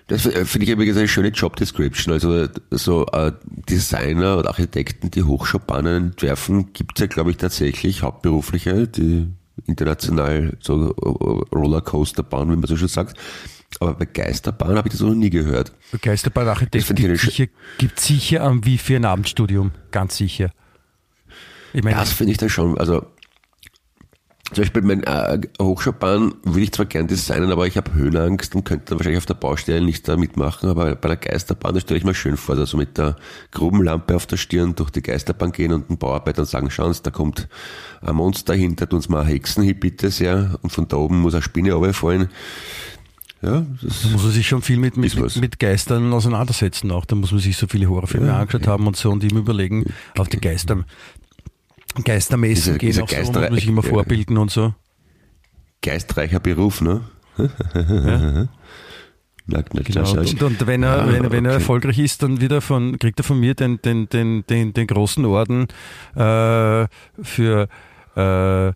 Das äh, finde ich übrigens eine schöne Job Description. Also so äh, Designer oder Architekten, die Hochschaubahnen entwerfen, gibt es ja, glaube ich, tatsächlich hauptberufliche, die international so äh, Rollercoaster bauen, wie man so schon sagt. Aber bei Geisterbahn habe ich das noch nie gehört. Geisterbahn-Architekt gibt sicher, gibt sicher am wie für ein Abendstudium, ganz sicher. Ich meine, das finde ich dann schon, also zum Beispiel mein äh, Hochschaubahn würde ich zwar gern designen, aber ich habe Höhenangst und könnte dann wahrscheinlich auf der Baustelle nicht da mitmachen, aber bei der Geisterbahn, das stelle ich mir schön vor, also mit der Grubenlampe auf der Stirn durch die Geisterbahn gehen und den Bauarbeitern sagen, schauen Sie, da kommt ein Monster hinter, uns mal Hexen hin, bitte sehr, und von da oben muss eine Spinne runterfallen. Ja, da muss man sich schon viel mit, mit, mit, Geistern auseinandersetzen auch. Da muss man sich so viele Horrorfilme ja, angeschaut ja. haben und so und ihm überlegen, auf die Geister. Geistermessen Diese- gehen diese auch so, Geister- muss man sich immer äh, vorbilden und so. Geistreicher Beruf, ne? Na, Genau. na, na, Und, und wenn er, Ah, wenn, wenn er okay. erfolgreich ist, dann wieder von, kriegt er von mir den, den, den, den, den großen Orden äh, für äh,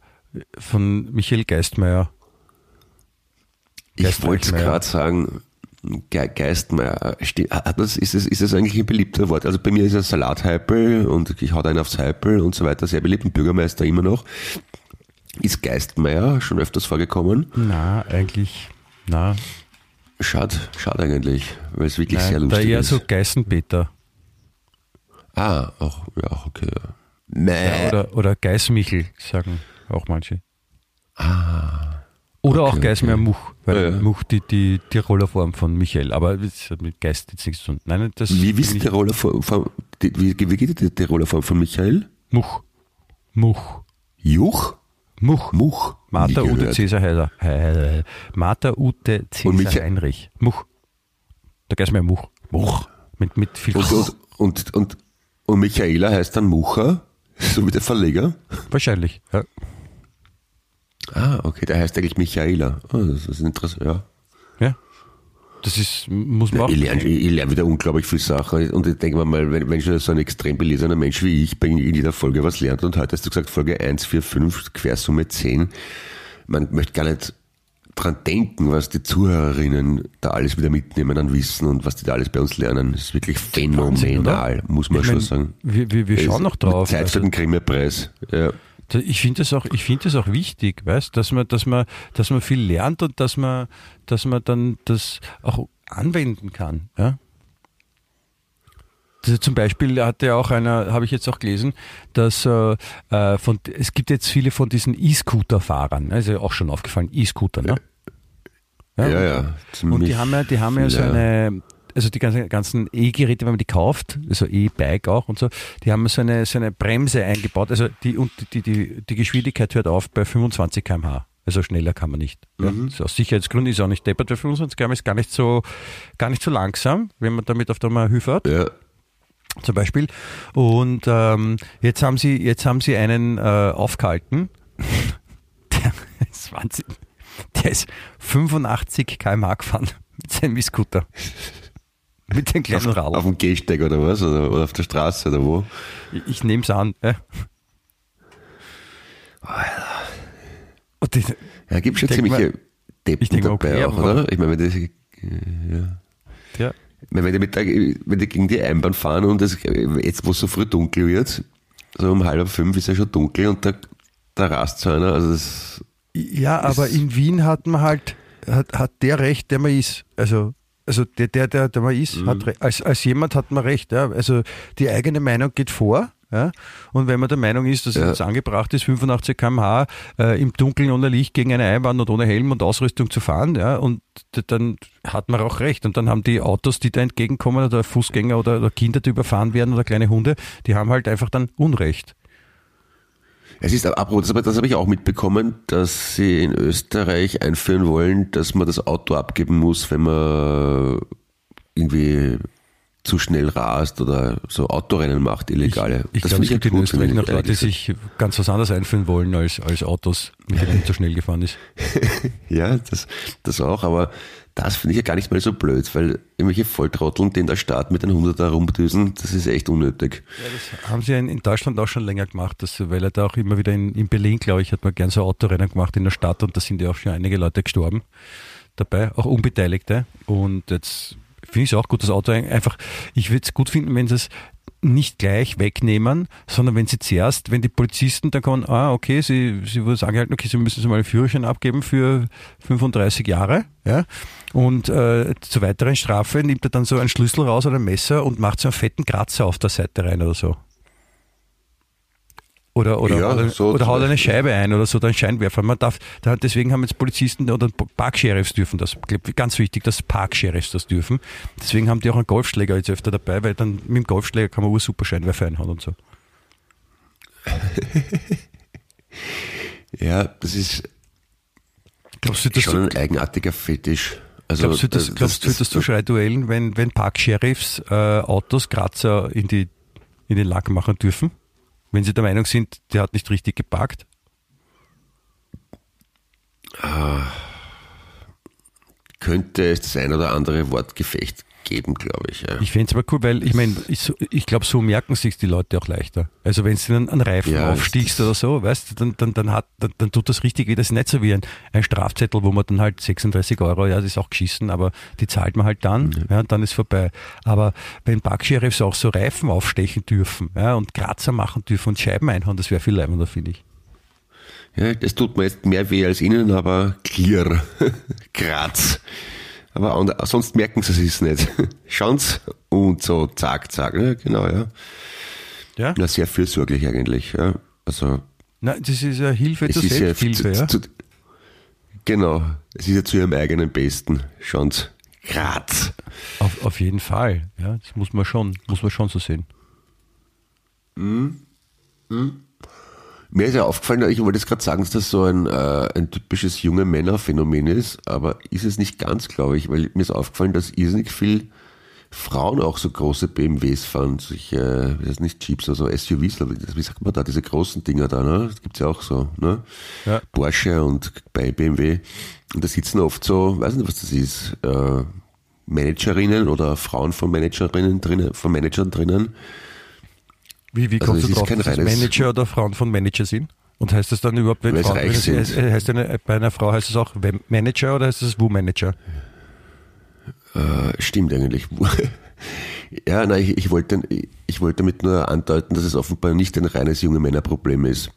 von Michael Geistmeier. Ich wollte es gerade sagen, Ge Geistmeier, ste- hat das, ist, es, ist es eigentlich ein beliebter Wort? Also bei mir ist er Salathypel und ich hau da einen aufs Hypel und so weiter, sehr beliebt, Bürgermeister immer noch. Ist Geistmeier schon öfters vorgekommen? Na, eigentlich, na, Schade, schade eigentlich, weil es wirklich sehr nein, da lustig eher ist. so Geißenpeter ah, auch, ja, auch okay. Nee. oder, oder Geißmichel, sagen auch manche. ah, Oder auch Okay, Geismeier okay. Much, weil Ja. Much die, die Tiroler Form von Michael, aber das hat mit Geist jetzt nichts zu tun. Nein, das wie, wie, ist Tiroler Form, Form, die, wie, wie geht die Tiroler Form von Michael? ich- Much. Much. Juch? Much. Much? Martha Ute. Cäsar Heiser. He- Martha Ute Cäsar Heinrich. Much. Da geht's mir Much. Much. Mit, mit viel Und, und, und, und, und Michaela heißt dann Mucha, so wie der Verleger. Wahrscheinlich. Ja. Ah, okay, der heißt eigentlich Michaela. Oh, das ist interessant, ja. ja. Das ist, muss man auch. Ich lerne, ich lerne wieder unglaublich viel Sachen und ich denke mir mal, wenn, wenn schon so ein extrem belesener Mensch wie ich bei in jeder Folge was lernt und heute hast du gesagt Folge 1, 4, 5, Quersumme 10, man möchte gar nicht dran denken, was die Zuhörerinnen da alles wieder mitnehmen an Wissen und was die da alles bei uns lernen. Das ist wirklich phänomenal, muss man Ich schon mein, sagen. Wir, wir, wir schauen noch drauf. Zeit für Also, den Grimme-Preis. Ja. Ich finde das auch, ich finde das auch wichtig, weißt, dass man, dass man, dass man viel lernt und dass man, dass man dann das auch anwenden kann. Ja? Das zum Beispiel hat ja auch einer, habe ich jetzt auch gelesen, dass äh, äh, von, es gibt jetzt viele von diesen E-Scooter-Fahrern, ne? ist ja auch schon aufgefallen, E-Scooter, ne? Ja, ja. Und ziemlich die haben ja, die haben ja so eine, also die ganzen, ganzen E-Geräte, wenn man die kauft, also E-Bike auch und so, die haben so eine, so eine Bremse eingebaut. Also die, und die, die, die Geschwindigkeit hört auf bei 25 km/h. Also schneller kann man nicht. Ja. So aus Sicherheitsgründen ist auch nicht deppert, weil 25 km ist gar nicht so, gar nicht so langsam, wenn man damit auf der Mahü fährt Ja, zum Beispiel. Und ähm, jetzt haben sie, jetzt haben sie einen äh, aufgehalten. Der ist Wahnsinn. Der ist 85 km/h gefahren mit seinem E-Scooter. Mit dem kleinen auf, Radl. auf dem Gehsteig oder was? Oder, oder auf der Straße oder wo? Ich, ich nehme es an. Ja. Und die, Ja, gibt schon ziemliche Deppen ich denk mal, dabei okay, auch, oder? Ich meine, wenn die, ja. ja, Ich meine, wenn die, mit der, wenn die gegen die Einbahn fahren und es, jetzt, wo es so früh dunkel wird, so um halb fünf ist ja schon dunkel und da, da rast so einer, also das, ja, aber in Wien hat man halt, hat, hat der Recht, der man ist. Also, also der, der, der, der man ist, hat Re- als, als jemand hat man Recht. Ja. Also die eigene Meinung geht vor. Ja? Und wenn man der Meinung ist, dass es Ja. jetzt angebracht ist, 85 km/h äh, im Dunkeln ohne Licht gegen eine Einwand und ohne Helm und Ausrüstung zu fahren, ja, und dann hat man auch recht. Und dann haben die Autos, die da entgegenkommen, oder Fußgänger oder, oder Kinder, die überfahren werden oder kleine Hunde, die haben halt einfach dann Unrecht. Es ist, apropos, das, das habe ich auch mitbekommen, dass sie in Österreich einführen wollen, dass man das Auto abgeben muss, wenn man irgendwie zu schnell rast oder so Autorennen macht, illegale. Ich, ich das glaube, es gibt in Österreich noch Leute, die sich ganz was anderes einführen wollen als, als Autos, mit denen man zu schnell gefahren ist. Ja, das, das auch, aber das finde ich ja gar nicht mal so blöd, weil irgendwelche Volltrotteln, die in der Stadt mit den 100 rumdüsen, das ist echt unnötig. Ja, das haben sie in, Deutschland auch schon länger gemacht, dass, weil er da auch immer wieder in, in Berlin, glaube ich, hat man gern so Autorennen gemacht in der Stadt und da sind ja auch schon einige Leute gestorben dabei, auch Unbeteiligte. Und jetzt finde ich es auch gut, das Auto ein- einfach, ich würde es gut finden, wenn sie es nicht gleich wegnehmen, sondern wenn sie zuerst, wenn die Polizisten dann kommen, ah, okay, sie, sie wurde angehalten, okay, sie müssen jetzt mal einen Führerschein abgeben für 35 Jahre, ja, und äh, zur weiteren Strafe nimmt er dann so einen Schlüssel raus oder ein Messer und macht so einen fetten Kratzer auf der Seite rein oder so. Oder, oder, Ja, oder, so oder haut eine. Scheibe ein oder so, dann Scheinwerfer. Man darf, da, deswegen haben jetzt Polizisten oder Parksheriffs dürfen das. Ganz wichtig, dass Parksheriffs das dürfen. Deswegen haben die auch einen Golfschläger jetzt öfter dabei, weil dann mit dem Golfschläger kann man super Scheinwerfer einhauen und so. Ja, das ist Glaubst du, dass schon du, ein eigenartiger Fetisch. Also, glaubst du, dass, das- glaubst du, das- dass du Schreiduellen, wenn, wenn Parksheriffs äh, Autos Kratzer in, die, in den Lack machen dürfen? Wenn Sie der Meinung sind, der hat nicht richtig geparkt? Ah, könnte es das ein oder andere Wortgefecht geben, glaube ich. Ja. Ich fände es aber cool, weil ich meine, ich, ich glaube, so merken sich die Leute auch leichter. Also wenn du einen, einen Reifen ja, aufstiegst oder so, weißt du, dann, dann, dann, hat, dann, dann tut das richtig weh. Das ist nicht so wie ein, ein Strafzettel, wo man dann halt 36 Euro, ja, das ist auch geschissen, aber die zahlt man halt dann, mhm. ja, und dann ist vorbei. Aber wenn Parksheriffs auch so Reifen aufstechen dürfen, ja, und Kratzer machen dürfen und Scheiben einhauen, das wäre viel leibender, finde ich. Ja, das tut mir jetzt mehr weh als Ihnen, aber clear. Graz. Aber sonst merken sie es nicht. Schauen's und so, zack, zack. Ja, genau, ja. Ja? ja sehr fürsorglich eigentlich, ja. Also. Nein, das ist ja Hilfe zur Selbsthilfe, ja. Zu, genau. Es ist ja zu ihrem eigenen Besten. Schauen's. Graz. Auf, auf jeden Fall, ja. Das muss man schon, muss man schon so sehen. Mhm. Mhm. Mir ist ja aufgefallen, ich wollte jetzt gerade sagen, dass das so ein, äh, ein typisches junge Männerphänomen ist, aber ist es nicht ganz, glaube ich, weil mir ist aufgefallen, dass irrsinnig viel Frauen auch so große BMWs fahren, solche, wie heißt nicht Jeeps, also SUVs, wie sagt man da, diese großen Dinger da, ne? Das gibt's ja auch so, ne? Ja. Porsche und bei BMW. Und da sitzen oft so, weiß nicht, was das ist, äh, Managerinnen oder Frauen von Managerinnen drinnen, von Managern drinnen, wie, wie also kommst also du drauf, dass Manager oder Frauen von Manager sind? Und heißt das dann überhaupt, wenn Frauen, reich sind. Es, heißt eine, bei einer Frau heißt es auch Manager oder heißt es Wu-Manager? Äh, stimmt eigentlich. ja, nein, ich, ich, wollte, ich wollte damit nur andeuten, dass es offenbar nicht ein reines junge Männerproblem ist.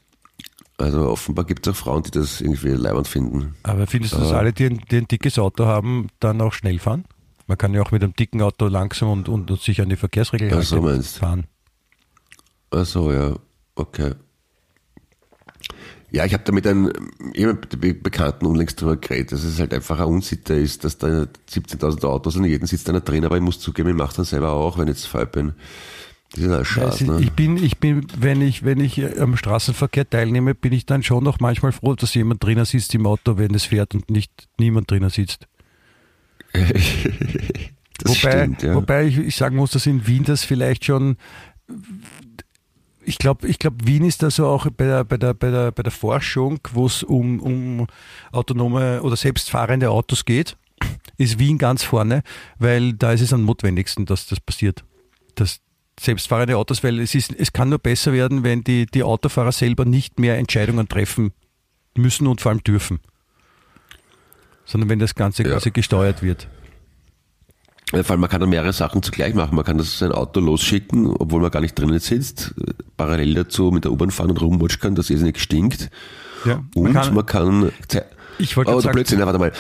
Also offenbar gibt es auch Frauen, die das irgendwie leibend finden. Aber findest du, dass alle, die ein, die ein dickes Auto haben, dann auch schnell fahren? Man kann ja auch mit einem dicken Auto langsam und, und, und sich an die Verkehrsregeln also fahren. Ach so, ja, okay. Ja, ich habe da mit einem Bekannten unlängst drüber geredet, dass es halt einfach ein Unsitte ist, dass da 17.000 Autos und jeden sitzt einer drin, aber ich muss zugeben, ich mache dann selber auch, wenn ich jetzt faul bin. Das ist ein Schatz, ne? Ich bin, ich bin, wenn ich, wenn ich am Straßenverkehr teilnehme, bin ich dann schon noch manchmal froh, dass jemand drinnen sitzt im Auto, wenn es fährt und nicht niemand drinnen sitzt. wobei, stimmt, ja. wobei ich, ich sagen muss, dass in Wien das vielleicht schon ich glaube, ich glaub, Wien ist da so auch bei der, bei der, bei der, bei der Forschung, wo es um, um autonome oder selbstfahrende Autos geht, ist Wien ganz vorne, weil da ist es am notwendigsten, dass das passiert. Das selbstfahrende Autos, weil es ist, es kann nur besser werden, wenn die, die Autofahrer selber nicht mehr Entscheidungen treffen müssen und vor allem dürfen. Sondern wenn das Ganze ja. quasi gesteuert wird. Vor allem, man kann dann mehrere Sachen zugleich machen. Man kann das sein Auto losschicken, obwohl man gar nicht drinnen sitzt, parallel dazu mit der U-Bahn fahren und rummutschern, dass es nicht stinkt. Ja, und man kann, man kann ich wollte oh, sagen, Blödsinn, warte mal.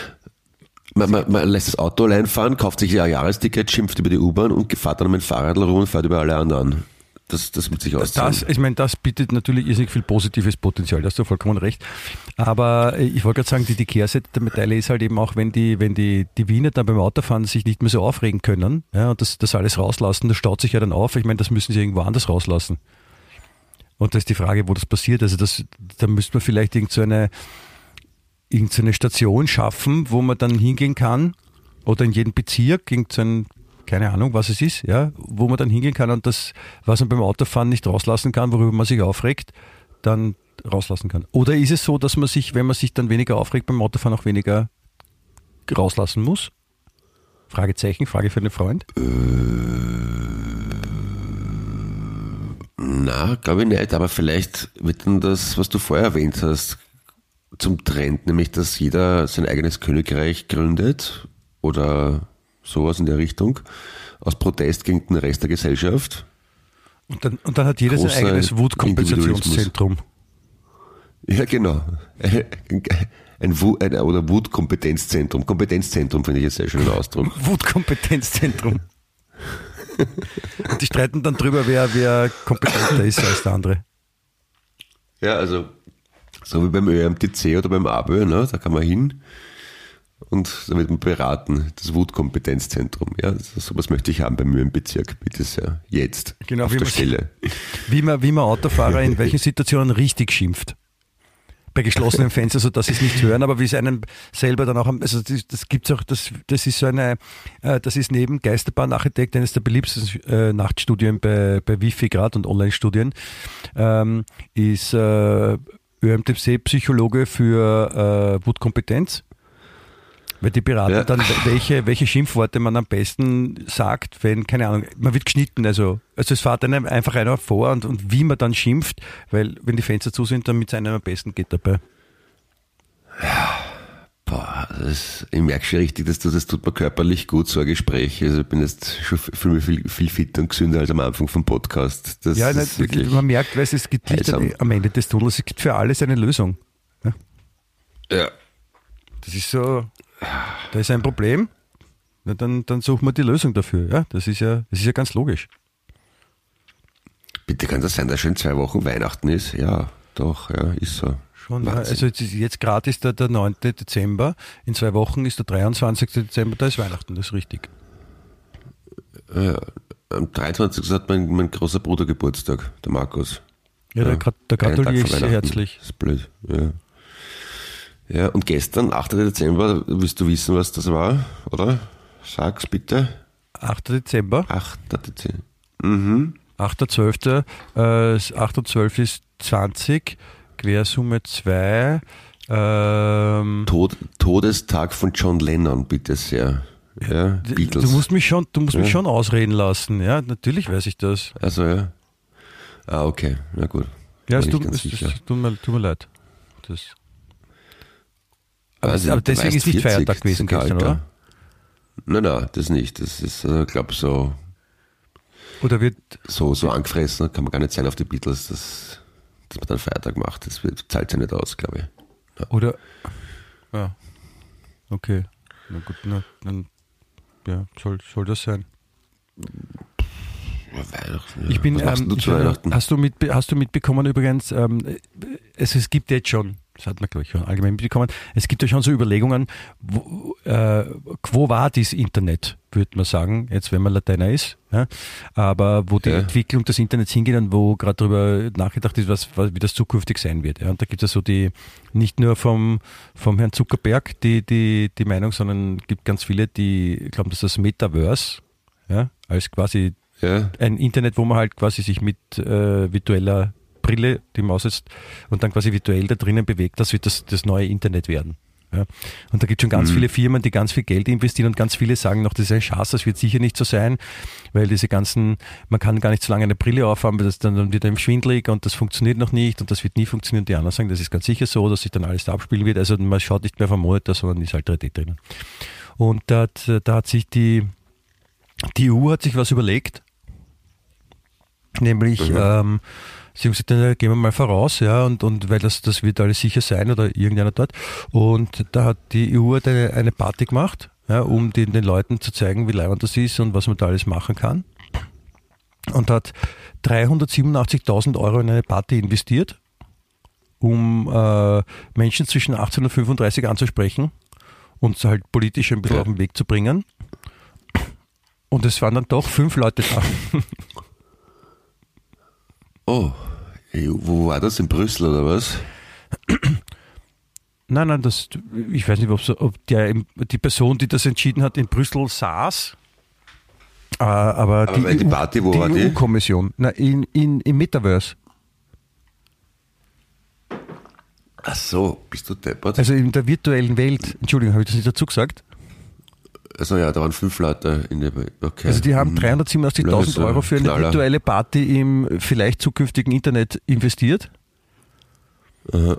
Man, man, man, lässt das Auto allein fahren, kauft sich ein Jahresticket, schimpft über die U-Bahn und fährt dann mit dem Fahrrad rum und fährt über alle anderen. Das, das wird sich auszahlen. Das, ich meine, das bietet natürlich irrsinnig viel positives Potenzial, da hast du vollkommen recht. Aber ich wollte gerade sagen, die, die Kehrseite der Medaille ist halt eben auch, wenn die, wenn die, die Wiener dann beim Autofahren sich nicht mehr so aufregen können ja, und das, das alles rauslassen, das staut sich ja dann auf. Ich meine, das müssen sie irgendwo anders rauslassen. Und da ist die Frage, wo das passiert. Also das, da müsste man vielleicht irgendeine so irgend so eine Station schaffen, wo man dann hingehen kann oder in jedem Bezirk irgendein keine Ahnung, was es ist, ja, wo man dann hingehen kann und das, was man beim Autofahren nicht rauslassen kann, worüber man sich aufregt, dann rauslassen kann. Oder ist es so, dass man sich, wenn man sich dann weniger aufregt beim Autofahren, auch weniger rauslassen muss? Fragezeichen, Frage für einen Freund? Äh, na, glaube ich nicht, aber vielleicht wird dann das, was du vorher erwähnt hast, zum Trend, nämlich dass jeder sein eigenes Königreich gründet oder sowas in der Richtung, aus Protest gegen den Rest der Gesellschaft. Und dann, und dann hat jeder sein eigenes Wutkompensationszentrum. Ja, genau. Ein, Wut, ein oder Wutkompetenzzentrum. Kompetenzzentrum finde ich jetzt sehr schönen Ausdruck. Wutkompetenzzentrum. und die streiten dann drüber, wer, wer kompetenter ist als der andere. Ja, also so wie beim ÖMTC oder beim ABÖ, ne, da kann man hin und da wird man beraten, das Wutkompetenzzentrum. Ja, sowas möchte ich haben bei mir im Bezirk, bitte sehr. Jetzt. Genau, auf der Stelle. Wie man, wie man Autofahrer in welchen Situationen richtig schimpft. bei geschlossenen Fenstern, so dass sie es nicht hören, aber wie es einem selber dann auch, also das, das gibt's auch, das, das ist so eine, äh, das ist neben Geisterbahn-Architekt eines der beliebtesten äh, Nachtstudien bei, bei Wifi gerade und Online-Studien, ähm, ist äh, ÖMTC Psychologe für äh, Wutkompetenz weil die beraten ja. dann, welche, welche Schimpfworte man am besten sagt, wenn, keine Ahnung, man wird geschnitten. Also, also es fährt einem einfach einer vor und, und wie man dann schimpft, weil wenn die Fenster zu sind, damit es einem am besten geht dabei. Ja, boah, das, ich merke schon richtig, dass du, das tut mir körperlich gut, so ein Gespräch. Also ich bin jetzt schon viel, viel, viel fitter und gesünder als am Anfang vom Podcast. Das ja, ist wirklich man merkt, weil es gibt am Ende des Tunnels, es gibt für alles eine Lösung. Ja. ja. Das ist so, da ist ein Problem, na, dann, dann suchen wir die Lösung dafür. Ja, das ist ja, das ist ja ganz logisch. Bitte kann das sein, dass schon in zwei Wochen Weihnachten ist? Ja, doch, ja, ist so. Schon, also jetzt, jetzt gerade ist der, der 9. Dezember, in zwei Wochen ist der 23. Dezember, da ist Weihnachten, das ist richtig. Ja, am 23. hat mein, mein großer Bruder Geburtstag, der Markus. Ja, ja da, gratuliere ich sehr herzlich. Das ist blöd, ja. Ja, und gestern, 8. Dezember, willst du wissen, was das war, oder? Sag's bitte. 8. Dezember? 8. Dezember. Mhm. 8.12. Äh, 8.12 ist 20, Quersumme 2. Ähm, Tod, Todestag von John Lennon, bitte sehr. Ja, Beatles. Du musst mich schon, du musst ja. mich schon ausreden lassen, ja, natürlich weiß ich das. Also ja. Ah, okay, na gut. Ja, es tut, es, es tut, mir, tut mir leid. Das aber, also, aber deswegen ist nicht 40, Feiertag gewesen gestern, oder? Nein, nein, das nicht. Das ist, ich äh, glaube, so. Oder wird. So, so angefressen kann man gar nicht sein auf die Beatles, dass, dass man dann Feiertag macht. Das wird, zahlt sich nicht aus, glaube ich. Ja. Oder. Ja. Okay. Na gut, na, dann. Ja, soll, soll das sein. Ja, Weihnachten. Ja. Ich bin, ähm, du ich, hast, du mit, hast du mitbekommen übrigens, ähm, es, es gibt jetzt schon das hat man, glaube ich, schon allgemein mitbekommen. Es gibt ja schon so Überlegungen, wo, äh, wo war dieses Internet, würde man sagen, jetzt wenn man Lateiner ist, ja? aber wo die ja. Entwicklung des Internets hingeht und wo gerade darüber nachgedacht ist, was, was, wie das zukünftig sein wird. Ja? Und da gibt es ja so die, nicht nur vom, vom Herrn Zuckerberg die, die, die Meinung, sondern gibt ganz viele, die glauben, dass das Metaverse ja, als quasi ein Internet, wo man halt quasi sich mit äh, virtueller Brille, die man aussetzt und dann quasi virtuell da drinnen bewegt, das wird das, das neue Internet werden. Ja. Und da gibt es schon ganz mhm. viele Firmen, die ganz viel Geld investieren und ganz viele sagen noch, das ist ein Schatz, das wird sicher nicht so sein, weil diese ganzen, man kann gar nicht so lange eine Brille aufhaben, weil das dann, wird einem schwindelig und das funktioniert noch nicht und das wird nie funktionieren. Die anderen sagen, das ist ganz sicher so, dass sich dann alles da abspielen wird. Also man schaut nicht mehr vom Monitor, sondern ist halt 3D drinnen. Und da hat, da hat sich die, die EU hat sich was überlegt, nämlich mhm. ähm, Sie haben gesagt, dann gehen wir mal voraus, ja, und, und weil das, das wird alles sicher sein oder irgendeiner dort. Und da hat die EU eine, eine Party gemacht, ja, um den, den Leuten zu zeigen, wie leibend das ist und was man da alles machen kann. Und hat 387.000 Euro in eine Party investiert, um äh, Menschen zwischen 18 und 35 anzusprechen und halt politisch ein bisschen ja. auf den Weg zu bringen. Und es waren dann doch fünf Leute da. Oh, wo war das? In Brüssel oder was? Nein, nein, das, ich weiß nicht, ob, der, die Person, die das entschieden hat, in Brüssel saß. Äh, aber, aber die, die Party, wo die war die? EU-Kommission, in, in, im Metaverse. Ach so, bist du deppert? Also in der virtuellen Welt, Entschuldigung, habe ich das nicht dazu gesagt? Also ja, da waren fünf Leute in der. Okay. Also die haben 387.000 mhm. Euro für eine Knaller. virtuelle Party im vielleicht zukünftigen Internet investiert. Aha.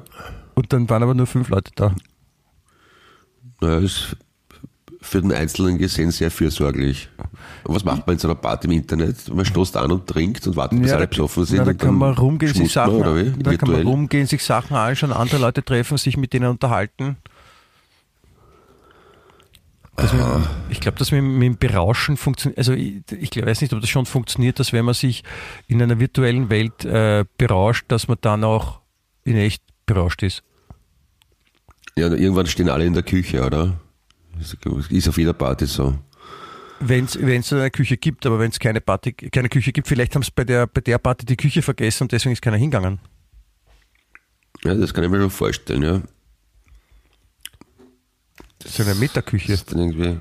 Und dann waren aber nur fünf Leute da. Naja, ist für den Einzelnen gesehen sehr fürsorglich. Und was macht man in so einer Party im Internet? Man stoßt an und trinkt und wartet, bis ja, alle besoffen sind. Na, da kann man rumgehen, sich Sachen, man, da kann man rumgehen, sich Sachen anschauen, andere Leute treffen, sich mit denen unterhalten. Mit, ich glaube, dass mit, mit dem Berauschen funktioniert, also ich, ich, weiß nicht, ob das schon funktioniert, dass wenn man sich in einer virtuellen Welt äh, berauscht, dass man dann auch in echt berauscht ist. Ja, irgendwann stehen alle in der Küche, oder? Ist auf jeder Party so. Wenn es eine Küche gibt, aber wenn es keine Party, keine Küche gibt, vielleicht haben sie bei der, bei der Party die Küche vergessen und deswegen ist keiner hingegangen. Ja, das kann ich mir schon vorstellen, ja. So eine Metaküche. Das ist dann irgendwie.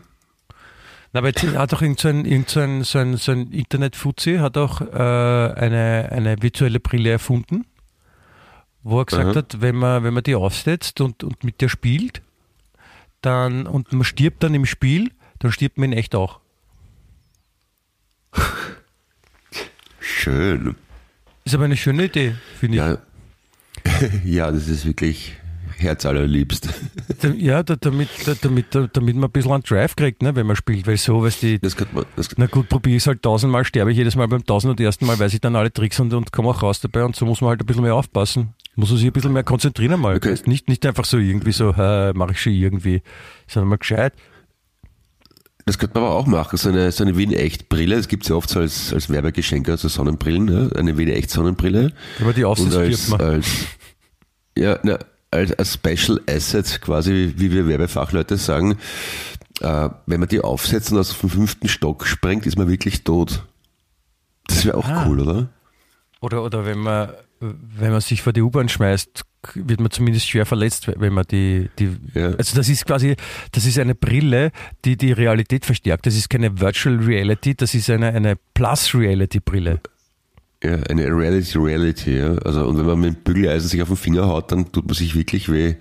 Na, aber jetzt hat auch irgend so ein, irgend so ein, so ein, Internet-Fuzzi hat auch äh, eine, eine virtuelle Brille erfunden, wo er gesagt Aha. hat, wenn man, wenn man die aufsetzt und, und mit der spielt, dann, und man stirbt dann im Spiel, dann stirbt man in echt auch. Schön. Ist aber eine schöne Idee, finde ich. Ja. ja, das ist wirklich herzallerliebst. Ja, da, damit, da, damit, da, damit man ein bisschen einen Drive kriegt, ne, wenn man spielt, weil so, weißt du, Das man, das, na gut, probiere ich es halt tausendmal, sterbe ich jedes Mal beim tausend und ersten Mal weiß ich dann alle Tricks und, und komme auch raus dabei und so muss man halt ein bisschen mehr aufpassen. Muss man sich ein bisschen mehr konzentrieren einmal. Okay. weißt? Nicht, nicht einfach so irgendwie so, äh, mache ich schon irgendwie, sondern mal gescheit. das könnte man aber auch machen. So eine, so eine Wien-Echt-Brille, das gibt es ja oft so als, als Werbegeschenk, also Sonnenbrillen, ja? eine Wien-Echt-Sonnenbrille. Man die aufsetzt, als, man. als, ja, na, als, als Special Asset, quasi, wie wir Werbefachleute sagen, äh, wenn man die aufsetzt und aus dem fünften Stock springt, ist man wirklich tot. Das wäre auch Ah. cool, oder? Oder, oder wenn man, wenn man sich vor die U-Bahn schmeißt, wird man zumindest schwer verletzt, wenn man die, die Ja. also das ist quasi, das ist eine Brille, die die Realität verstärkt. Das ist keine Virtual Reality, das ist eine, eine Plus Reality Brille. Ja, eine Reality, Reality, ja. Also, und wenn man mit dem Bügeleisen sich auf den Finger haut, dann tut man sich wirklich weh.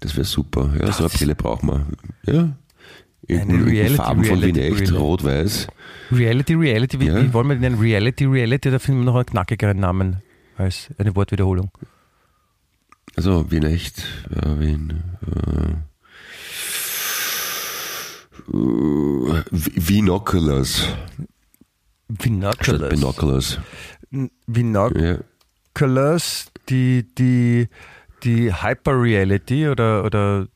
Das wäre super. Ja, so eine Brille braucht man. Ja. In, Eine in Reality, Farben von Wien Reality echt, rot-weiß. Reality, Reality, wie, Ja. wie wollen wir denn Reality, Reality, da finden wir noch einen knackigeren Namen als eine Wortwiederholung. Also Wien echt, ja, Wien. Äh, äh, Vinoculars statt Binoculars. Binoculars. Binoculars, Ja. die, die, die Hyper-Reality oder, oder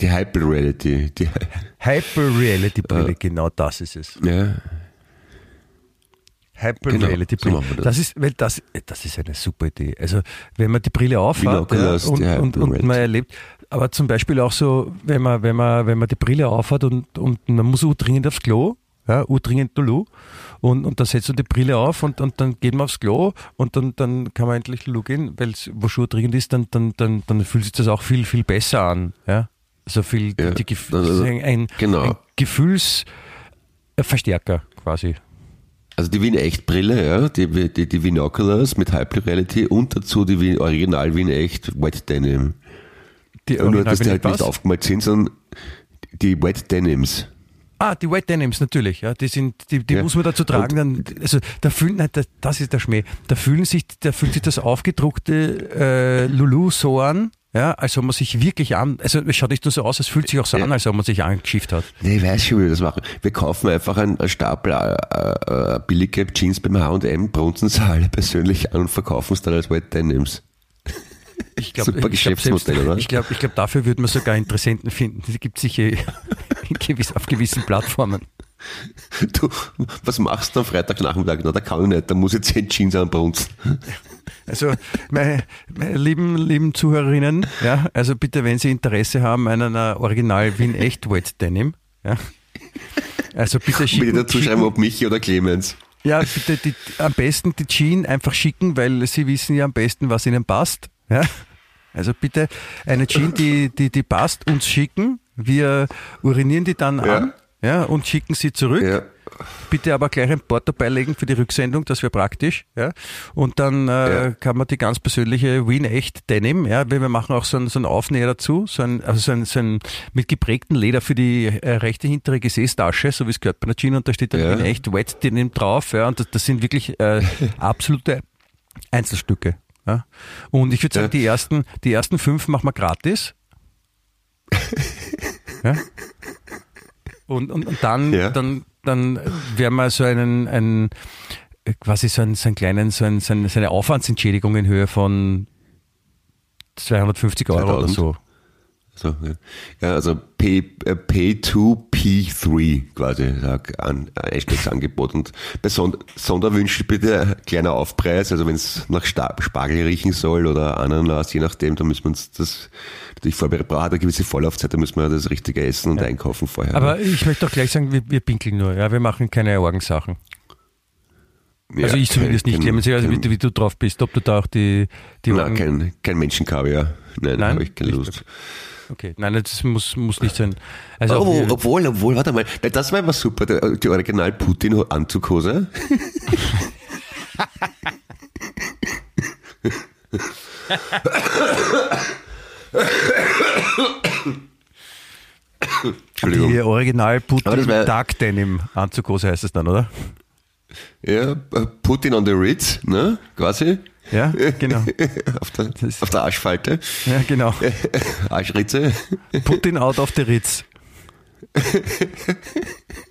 Die Hyper-Reality. Die, Hyper-Reality-Brille, Äh. genau das ist es. ja, Hyper-Reality-Brille. Genau, so das. das. ist, weil das, das ist eine super Idee. Also, wenn man die Brille aufhat ja, und, und, und man erlebt, aber zum Beispiel auch so, wenn man, wenn man, wenn man die Brille aufhat und, und man muss dringend aufs Klo, ja, dringend Lulu, und, und dann setzt du die Brille auf und, und dann geht man aufs Klo und dann, dann kann man endlich Lulu gehen, weil es wo Schuhe dringend ist, dann, dann, dann, dann fühlt sich das auch viel, viel besser an. Ja? Also viel, Ja, die, Gef- also- ein, ein, genau. ein Gefühlsverstärker quasi. Also die Wien echt Brille, ja, die, die, die Vinoculars mit Hyper-Reality und dazu die Wien, Original Wien echt Wet Denim. Die Nur, Original dass die halt ich nicht was? aufgemalt sind, sondern die Wet Denims. Ah, die Wet Denims natürlich, ja, die sind, die, die Ja. muss man dazu tragen, dann, also da fühlen, nein, das, das ist der Schmäh, da fühlen sich, da fühlt sich das aufgedruckte äh, Lulu so an, ja, als ob man sich wirklich an, also es schaut nicht nur so aus, es fühlt sich auch so an, als ob man sich angeschifft hat. Nee, ich weiß schon, wie wir das machen. Wir kaufen einfach einen, einen Stapel äh, äh, billige Jeans beim H&M, brunzen sie alle persönlich an und verkaufen es dann als Wet Denims. Ich glaub, Super ich glaub, Geschäftsmodell, selbst, oder? Ich glaube, ich glaub, dafür würde man sogar Interessenten finden. Die gibt es sicher auf gewissen Plattformen. Du, was machst du am Freitagnachmittag? Na, da kann ich nicht, da muss ich zehn Jeans anbrunzen. Also, meine, meine lieben, lieben Zuhörerinnen, ja, also bitte, wenn Sie Interesse haben an einer Original Wien Echt Wet Denim, ja, also bitte schicken. Bitte dazu schreiben, ob mich oder Clemens. ja, bitte die, am besten die Jean einfach schicken, weil Sie wissen ja am besten, was Ihnen passt. Ja? Also bitte eine Jean, die, die, die passt, uns schicken. Wir urinieren die dann Ja. an ja, und schicken sie zurück. Ja. Bitte aber gleich ein Porto beilegen für die Rücksendung, das wäre praktisch. Ja? Und dann äh, Ja. kann man die ganz persönliche Wien Echt Denim, ja, wir machen auch so einen, so einen Aufnäher dazu, so ein, also so ein, so ein mit geprägtem Leder für die äh, rechte hintere Gesäßtasche, so wie es gehört bei der Jeans und da steht dann Ja. Wien Echt Wet Denim drauf, ja, und das, das sind wirklich äh, absolute Einzelstücke. Ja? Und ich würde sagen, die ersten, die ersten fünf machen wir gratis. ja? Und, und, und dann, Ja. dann, dann werden wir so einen, einen quasi so einen, so einen kleinen, so, einen, so, eine, Aufwandsentschädigung in Höhe von 250 Euro oder 2000. so. So, ja. ja, also Pay, äh, Pay2P3 quasi, sag, an, ein Einstiegsangebot. Und bei Sond Sonderwünschen bitte ein kleiner Aufpreis, also wenn es nach Spargel riechen soll oder Ananas, je nachdem, da müssen wir uns das natürlich vorbereiten. Braucht eine gewisse Vorlaufzeit, da müssen wir das Richtige essen und einkaufen vorher. Aber ich möchte auch gleich sagen, wir, wir pinkeln nur, ja, wir machen keine Orgensachen. Ja, also ich zumindest nicht, Clemens, also wie, wie, du drauf bist, ob du da auch die... die Nein, kein, kein Menschenkaviar. Nein, Nein habe ich keine Lust. Okay, nein, das muss, muss nicht sein. Also oh, obwohl, obwohl, warte mal, das war immer super, die Original Putin-Anzughose. Entschuldigung. Die Original Putin Dark Denim Anzughose heißt es dann, oder? Ja, Putin on the Ritz, ne, quasi. Ja, genau. auf, der, auf der Arschfalte. Ja, genau. Arschritze. Putin out of the Ritz.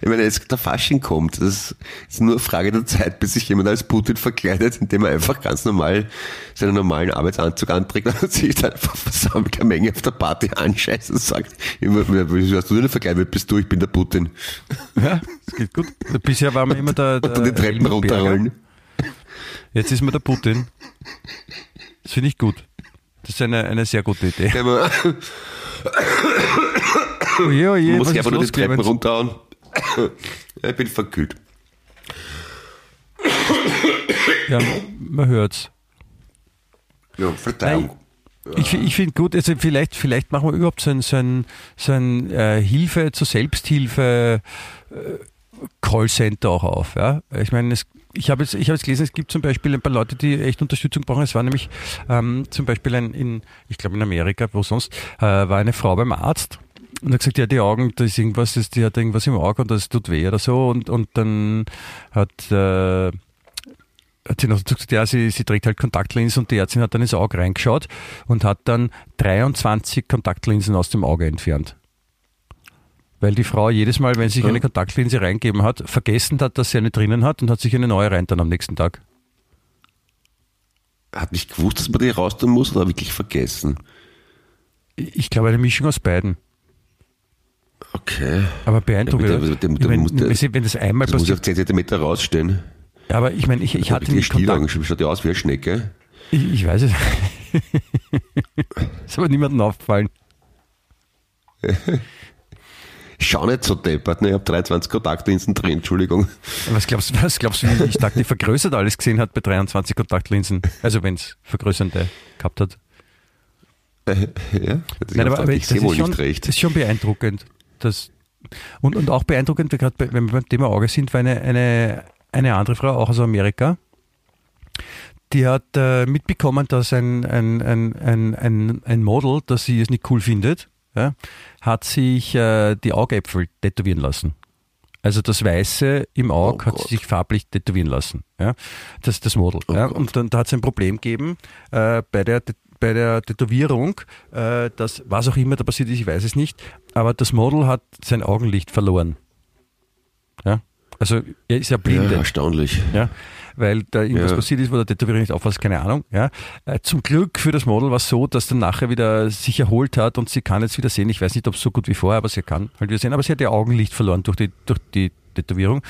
Ich meine, jetzt der Fasching kommt, das ist nur eine Frage der Zeit, bis sich jemand als Putin verkleidet, indem er einfach ganz normal seinen normalen Arbeitsanzug anträgt und sich dann einfach versammelt Menge auf der Party anscheißt und sagt, wieso hast du denn verkleidet bist du, ich bin der Putin. Ja, das geht gut. Bisher war man immer der, der und dann die Treppen runterrollen. Jetzt ist man der Putin. Das finde ich gut. Das ist eine, eine sehr gute Idee. Ja, oje, oje, man muss einfach nur die Treppen runterhauen. ich bin verkühlt. Ja, man hört's. Ja, Verzeihung. Ich, ich finde gut, also vielleicht, vielleicht machen wir überhaupt so ein, so ein, so ein äh, Hilfe zur Selbsthilfe äh, Callcenter auch auf. Ja? Ich meine, es, ich habe jetzt, ich hab jetzt gelesen, es gibt zum Beispiel ein paar Leute, die echt Unterstützung brauchen. Es war nämlich ähm, zum Beispiel ein, in, ich glaube in Amerika, wo sonst, äh, war eine Frau beim Arzt und hat gesagt, ja, die Augen, da ist irgendwas, das, die hat irgendwas im Auge und das tut weh oder so. Und, und dann hat, äh, hat sie noch gesagt, ja, sie, sie trägt halt Kontaktlinsen und die Ärztin hat dann ins Auge reingeschaut und hat dann 23 Kontaktlinsen aus dem Auge entfernt. Weil die Frau jedes Mal, wenn sie sich eine Kontaktlinse reingeben hat, vergessen hat, dass sie eine drinnen hat und hat sich eine neue rein dann am nächsten Tag. Hat nicht gewusst, dass man die raus tun muss oder wirklich vergessen? Ich glaube, eine Mischung aus beiden. Okay. Aber beeindruckend. Ja, der, der, ich mein, wenn das einmal das passiert. muss auf 10 cm rausstehen. Ja, aber ich meine, ich, ich hatte nicht Kontakt. Schaut ja aus wie eine Schnecke. Ich, ich weiß es. ist aber niemandem aufgefallen. Schau nicht so deppert, ne? ich habe 23 Kontaktlinsen drin, Entschuldigung. Was glaubst du, was glaubst du, wie ich dachte, die vergrößert alles gesehen hat bei 23 Kontaktlinsen? Also wenn es vergrößernde gehabt hat. Äh, ja, Nein, aber, aber ich sehe wohl schon, nicht recht. Das ist schon beeindruckend. Das, und, und auch beeindruckend, gerade wenn wir beim Thema Auge sind, war eine, eine, eine andere Frau, auch aus Amerika, die hat äh, mitbekommen, dass ein, ein, ein, ein, ein, ein Model, das sie es nicht cool findet, ja, hat sich äh, die Augäpfel tätowieren lassen. Also das Weiße im Auge oh hat sich farblich tätowieren lassen. Ja? Das ist das Model. Oh ja? Und dann da hat es ein Problem gegeben äh, bei der bei der Tätowierung, äh, dass was auch immer da passiert ist, ich weiß es nicht, aber das Model hat sein Augenlicht verloren. Ja? Also er ist ja blind. Ja, erstaunlich. Ja? Weil da irgendwas ja. passiert ist, wo der Tätowierer nicht aufpasst, keine Ahnung. Ja? Äh, zum Glück für das Model war es so, dass dann nachher wieder sich erholt hat und sie kann jetzt wieder sehen. Ich weiß nicht, ob es so gut wie vorher, aber sie kann halt wieder sehen. Aber sie hat ihr Augenlicht verloren durch die, durch die Tätowierung.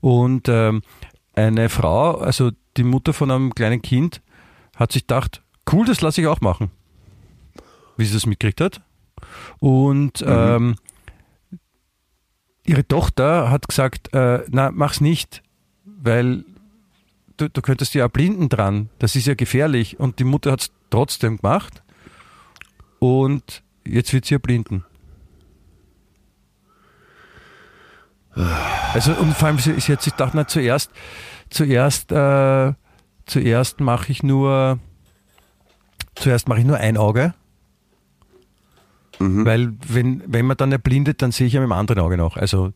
Und ähm, eine Frau, also die Mutter von einem kleinen Kind, hat sich gedacht, cool, das lasse ich auch machen. Wie sie das mitgekriegt hat. Und mhm. ähm, ihre Tochter hat gesagt, äh, na, mach's nicht, weil du, du könntest ja blinden dran. Das ist ja gefährlich. Und die Mutter hat es trotzdem gemacht. Und jetzt wird sie ja blinden. Also, und vor allem, sie, sie hat sich gedacht, na, zuerst, zuerst, äh, zuerst mache ich nur zuerst mache ich nur ein Auge. Mhm. Weil wenn, wenn man dann erblindet, dann sehe ich ja mit dem anderen Auge noch. Also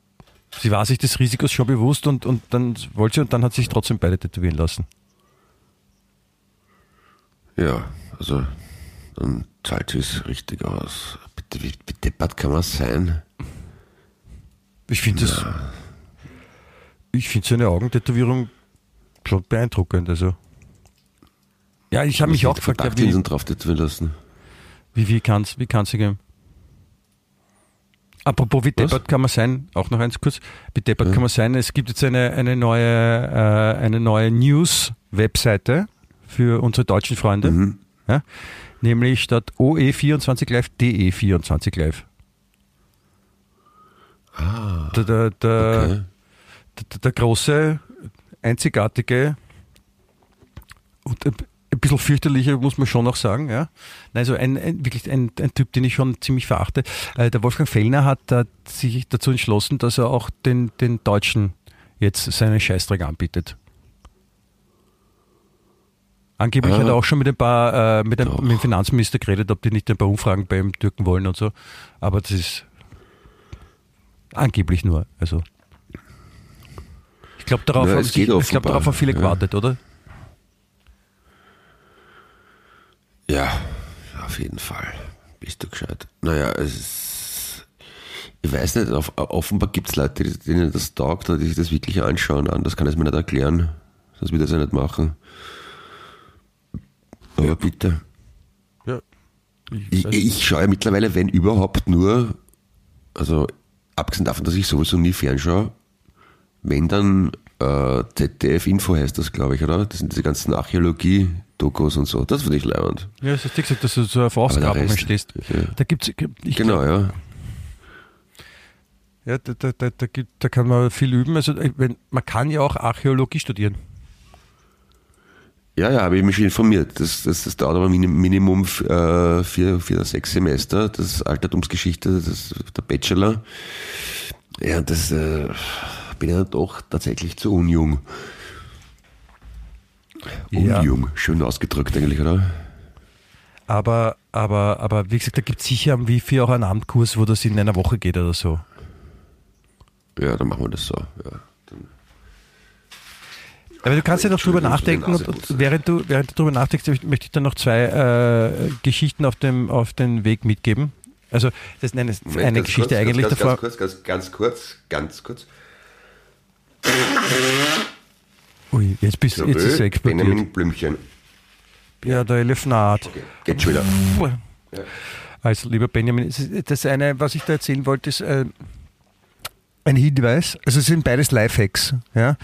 sie war sich des Risikos schon bewusst und, und dann wollte sie und dann hat sie sich trotzdem beide tätowieren lassen. Ja, also dann zahlt sie es richtig aus. Bitte, wie, deppert kann man sein? Ich finde das. Ich finde so eine Augentätowierung schon beeindruckend. Also. Ja, ich habe mich auch gefragt, ja, wie, drauf lassen. Wie, wie kann es wie kann's gehen? Apropos, wie deppert kann man sein, auch noch eins kurz, wie deppert ja. kann man sein, es gibt jetzt eine, eine neue, äh, eine neue News-Webseite für unsere deutschen Freunde, mhm. ja? nämlich statt OE24 Live DE24 Live. Ah, der, der, der, okay. der, der große einzigartige und ein bisschen fürchterlicher, muss man schon auch sagen. Ja. Also ein, ein wirklich ein, ein, Typ, den ich schon ziemlich verachte. Äh, der Wolfgang Fellner hat äh, sich dazu entschlossen, dass er auch den, den Deutschen jetzt seinen Scheißdreck anbietet. Angeblich ah, hat er auch schon mit ein paar, äh, mit, dem, mit, dem, Finanzminister geredet, ob die nicht ein paar Umfragen bei ihm drücken wollen und so. Aber das ist angeblich nur. Also ich glaube, darauf, ja, haben, ich, ich glaub, darauf haben viele ja. gewartet, oder? Ja, auf jeden Fall. Bist du gescheit. Naja, es ist, ich weiß nicht, auf, offenbar gibt es Leute, denen das taugt oder die sich das wirklich anschauen. Anders kann ich es mir nicht erklären. Sonst wird das ja nicht machen. Aber ja. bitte. Ja. Ich, ich, ich schaue ja mittlerweile, wenn überhaupt, nur, also abgesehen davon, dass ich sowieso nie fernschaue, wenn dann äh, ZDF-Info heißt das, glaube ich, oder? Das sind diese ganzen Archäologie-Dokus und so. Das finde ich leibend. Ja, das hast du gesagt, dass du so auf Ausgrabungen stehst. Ja. Da gibt's, genau, ja. Ja, da, da, da, da, gibt, da kann man viel üben. Also, wenn, man kann ja auch Archäologie studieren. Ja, ja, habe ich mich schon informiert. Das, das, das dauert aber Minimum äh, vier, vier oder sechs Semester. Das ist Altertumsgeschichte, das ist der Bachelor. Ja, das äh, bin ja doch tatsächlich zu unjung. Unjung, ja. schön ausgedrückt eigentlich, oder? Aber, aber, aber wie gesagt, da gibt es sicher am Wifi auch einen Abendkurs, wo das in einer Woche geht oder so. Ja, dann machen wir das so. Ja. Aber du kannst ja noch drüber nachdenken und, und, während du, während du drüber nachdenkst, möchte ich dann noch zwei äh, Geschichten auf dem, auf den Weg mitgeben. Also, das ist eine, eine Geschichte kurz, eigentlich ganz, davor. Ganz kurz, ganz, ganz kurz, ganz kurz. Ui, jetzt bist du jetzt ist er explodiert. Benjamin Blümchen. Ja, der Elefant. Okay, geht schon wieder. Also, lieber Benjamin, das eine, was ich da erzählen wollte, ist äh, ein Hinweis. Also, es sind beides Lifehacks. Ja?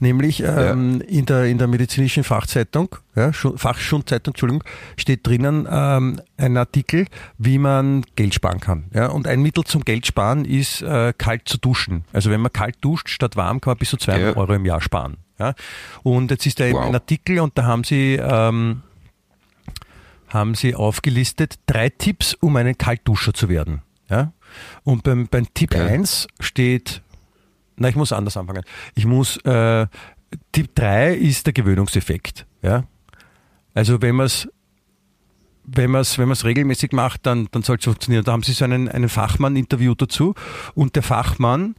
Nämlich ähm, ja. in, der, in der medizinischen Fachzeitung, ja, Fachschundzeitung, Entschuldigung, steht drinnen ähm, ein Artikel, wie man Geld sparen kann. Ja? Und ein Mittel zum Geld sparen ist, äh, kalt zu duschen. Also wenn man kalt duscht statt warm, kann man bis zu 200 ja. Euro im Jahr sparen. Ja? Und jetzt ist da wow. ein Artikel und da haben sie... Ähm, haben sie aufgelistet drei Tipps, um einen Kaltduscher zu werden. Ja? Und beim, beim Tipp okay. 1 steht na, ich muss anders anfangen. Ich muss, äh, Tipp 3 ist der Gewöhnungseffekt. Ja? Also wenn man es wenn man es wenn man's regelmäßig macht, dann, dann soll es funktionieren. Da haben sie so einen, einen Fachmann interviewt dazu und der Fachmann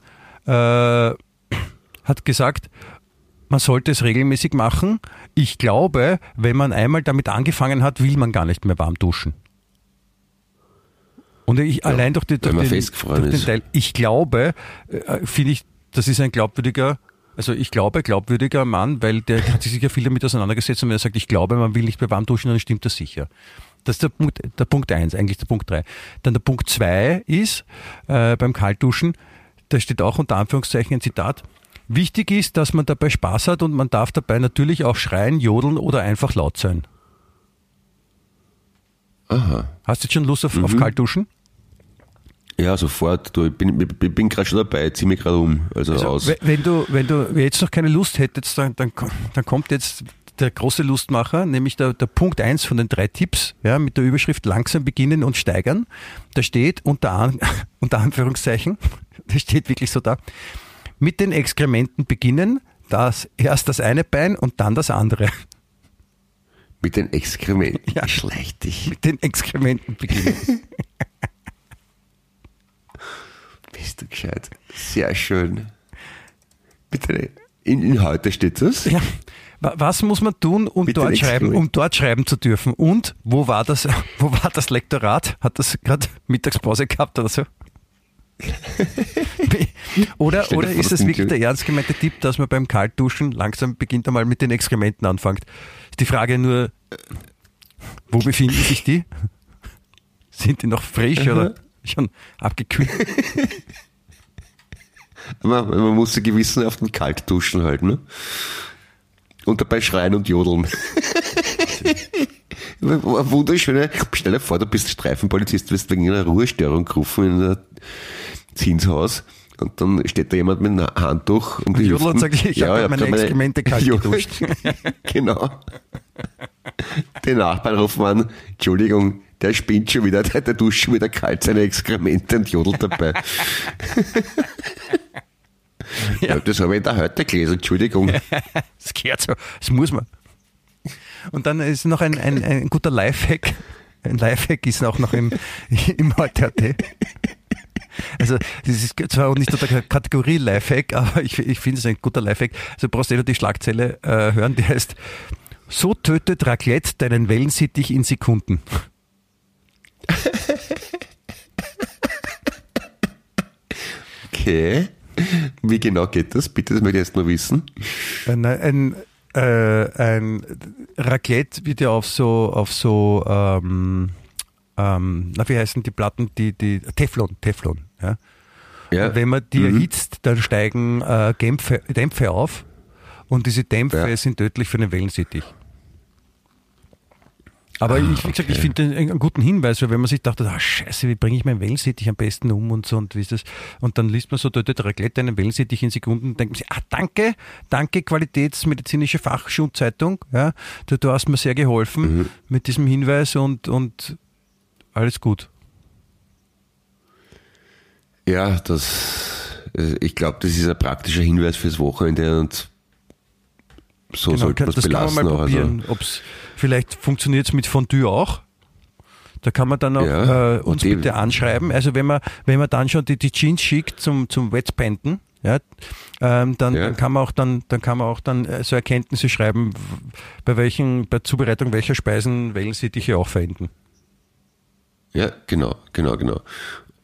äh, hat gesagt, man sollte es regelmäßig machen. Ich glaube, wenn man einmal damit angefangen hat, will man gar nicht mehr warm duschen. Und ich ja, allein durch, die, durch, den, durch den, Teil, ich glaube, äh, finde ich das ist ein glaubwürdiger, also ich glaube, glaubwürdiger Mann, weil der hat sich sicher viel damit auseinandergesetzt und wenn er sagt, ich glaube, man will nicht mehr warm duschen, dann stimmt das sicher. Das ist der Punkt, der Punkt eins, eigentlich der Punkt drei. Dann der Punkt zwei ist, äh, beim Kaltduschen, da steht auch unter Anführungszeichen ein Zitat, wichtig ist, dass man dabei Spaß hat und man darf dabei natürlich auch schreien, jodeln oder einfach laut sein. Aha. Hast du jetzt schon Lust auf, mhm. auf Kaltduschen? Ja, sofort. Du, ich bin, ich bin gerade schon dabei, zieh mich gerade um. Also, also aus. Wenn du, wenn du jetzt noch keine Lust hättest, dann, dann, dann kommt jetzt der große Lustmacher, nämlich der, der Punkt eins von den drei Tipps, ja, mit der Überschrift langsam beginnen und steigern. Da steht unter, An, unter Anführungszeichen, da steht wirklich so da, mit den Exkrementen beginnen, das, erst das eine Bein und dann das andere. Mit den Exkrementen? Ja. Schleich dich. Mit den Exkrementen beginnen. Bist du gescheit. Sehr schön. Bitte, in, in heute steht das? Ja. Was muss man tun, um dort, schreiben, um dort schreiben zu dürfen? Und wo war das, wo war das Lektorat? Hat das gerade Mittagspause gehabt oder so? oder oder ist es wirklich der ernst gemeinte Tipp, dass man beim Kaltduschen langsam beginnt einmal mit den Exkrementen anfängt? Die Frage nur, wo befinden sich die? Sind die noch frisch oder? Schon abgekühlt. man, man muss sie gewissenhaft kalt duschen halt, ne? Und dabei schreien und jodeln. Wunderschöne, stell dir vor, du bist Streifenpolizist, wirst wegen einer Ruhestörung gerufen in der Zinshaus und dann steht da jemand mit einem Handtuch um die Jodel und sagt, ich ja, habe meine Exkremente kalt geduscht. genau. Die Nachbarn rufen an, Entschuldigung, der spinnt schon wieder, der, der duscht schon wieder kalt seine Exkremente und jodelt dabei. ja. ja. das habe ich in der heute gelesen, Entschuldigung. das gehört so, das muss man. Und dann ist noch ein, ein, ein guter Lifehack. Ein Lifehack ist auch noch im, im heute Also, das ist zwar auch nicht so der Kategorie Lifehack, aber ich, ich finde es ein guter Lifehack. Also, brauchst du die Schlagzeile äh, hören, die heißt, so tötet Raclette deinen Wellensittich in Sekunden. Okay. Wie genau geht das? Bitte, das möchte ich jetzt nur wissen. Ein, ein, äh, ein Raclette wird ja auf so, auf so, ähm, ähm, na, wie heißen die Platten, die, die, Teflon, Teflon, ja. ja. Wenn man die mhm. erhitzt, dann steigen äh, Dämpfe, Dämpfe auf und diese Dämpfe ja. sind tödlich für den Wellensittich. Aber ah, ich, wie gesagt, ich finde einen guten Hinweis, weil wenn man sich dachte, ah, scheiße, wie bringe ich meinen Wellensittich am besten um und so und wie ist das? Und dann liest man so dort Raclette einen Wellensittich in Sekunden und denkt man sich, ah, danke, danke, Qualitätsmedizinische Fachschulzeitung, ja, du, du hast mir sehr geholfen mhm. mit diesem Hinweis und, und alles gut. Ja, das, ich glaube, das ist ein praktischer Hinweis fürs Wochenende und so genau, sollte man es belassen. Kann man mal also probieren, also. ob's Vielleicht funktioniert es mit Fondue auch. Da kann man dann auch ja, äh, uns bitte anschreiben. Also wenn man, wenn man dann schon die, die Jeans schickt zum, zum Wetspenden, ja, ähm, dann, ja. dann, kann man auch dann, dann kann man auch dann äh, so Erkenntnisse schreiben, bei welchen, bei Zubereitung welcher Speisen Wellensittiche auch verwenden. Ja, genau, genau, genau.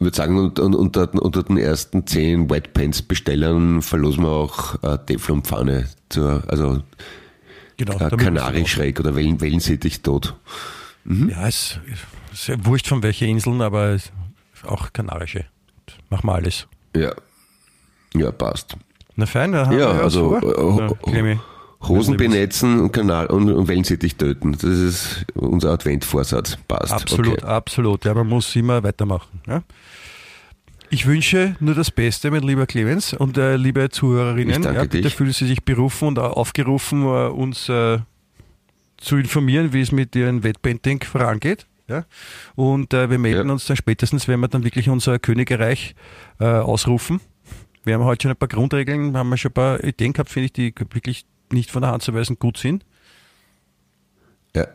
Ich würde sagen, unter, unter, unter den ersten zehn Wetpants Bestellern verlosen wir auch äh, Teflonpfanne zur, also Genau. Äh, Kanarienschreck oder Wellen, Wellensittich tot. Mhm. Ja, es ist ja wurscht von welchen Inseln, aber auch kanarische. Machen wir alles. Ja. Ja, passt. Na fein, da haben ja, wir also äh, Hosen benetzen und, Kanal und, und Wellensittich töten. Das ist unser Adventvorsatz. Passt. Absolut, okay. absolut. Ja, man muss immer weitermachen. Ja? Ich wünsche nur das Beste, mein lieber Clemens und äh, liebe Zuhörerinnen. Ja, bitte dich. fühlen Sie sich berufen und aufgerufen, uh, uns uh, zu informieren, wie es mit Ihrem Wettpainting vorangeht. Ja? Und uh, wir melden ja. uns dann spätestens, wenn wir dann wirklich unser Königreich ausrufen. Wir haben heute schon ein paar Grundregeln, haben wir schon ein paar Ideen gehabt, finde ich, die wirklich nicht von der Hand zu weisen gut sind. Ja.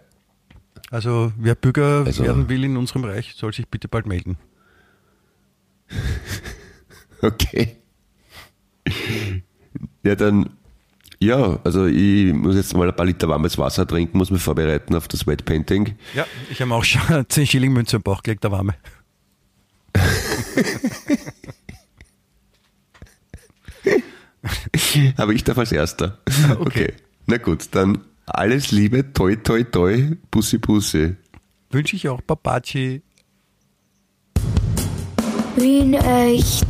Also wer Bürger also, werden will in unserem Reich, soll sich bitte bald melden. okay. Ja, dann, ja, also ich muss jetzt mal ein paar Liter warmes Wasser trinken, muss mich vorbereiten auf das Wet Painting. Ja, ich habe auch schon 10 Schilling Münze im Bauch gelegt, der warme. Aber ich darf als Erster. Okay. okay. Na gut, dann alles Liebe, toi toi toi, Bussi Bussi. Wünsche ich auch, Papaci. Wien echt.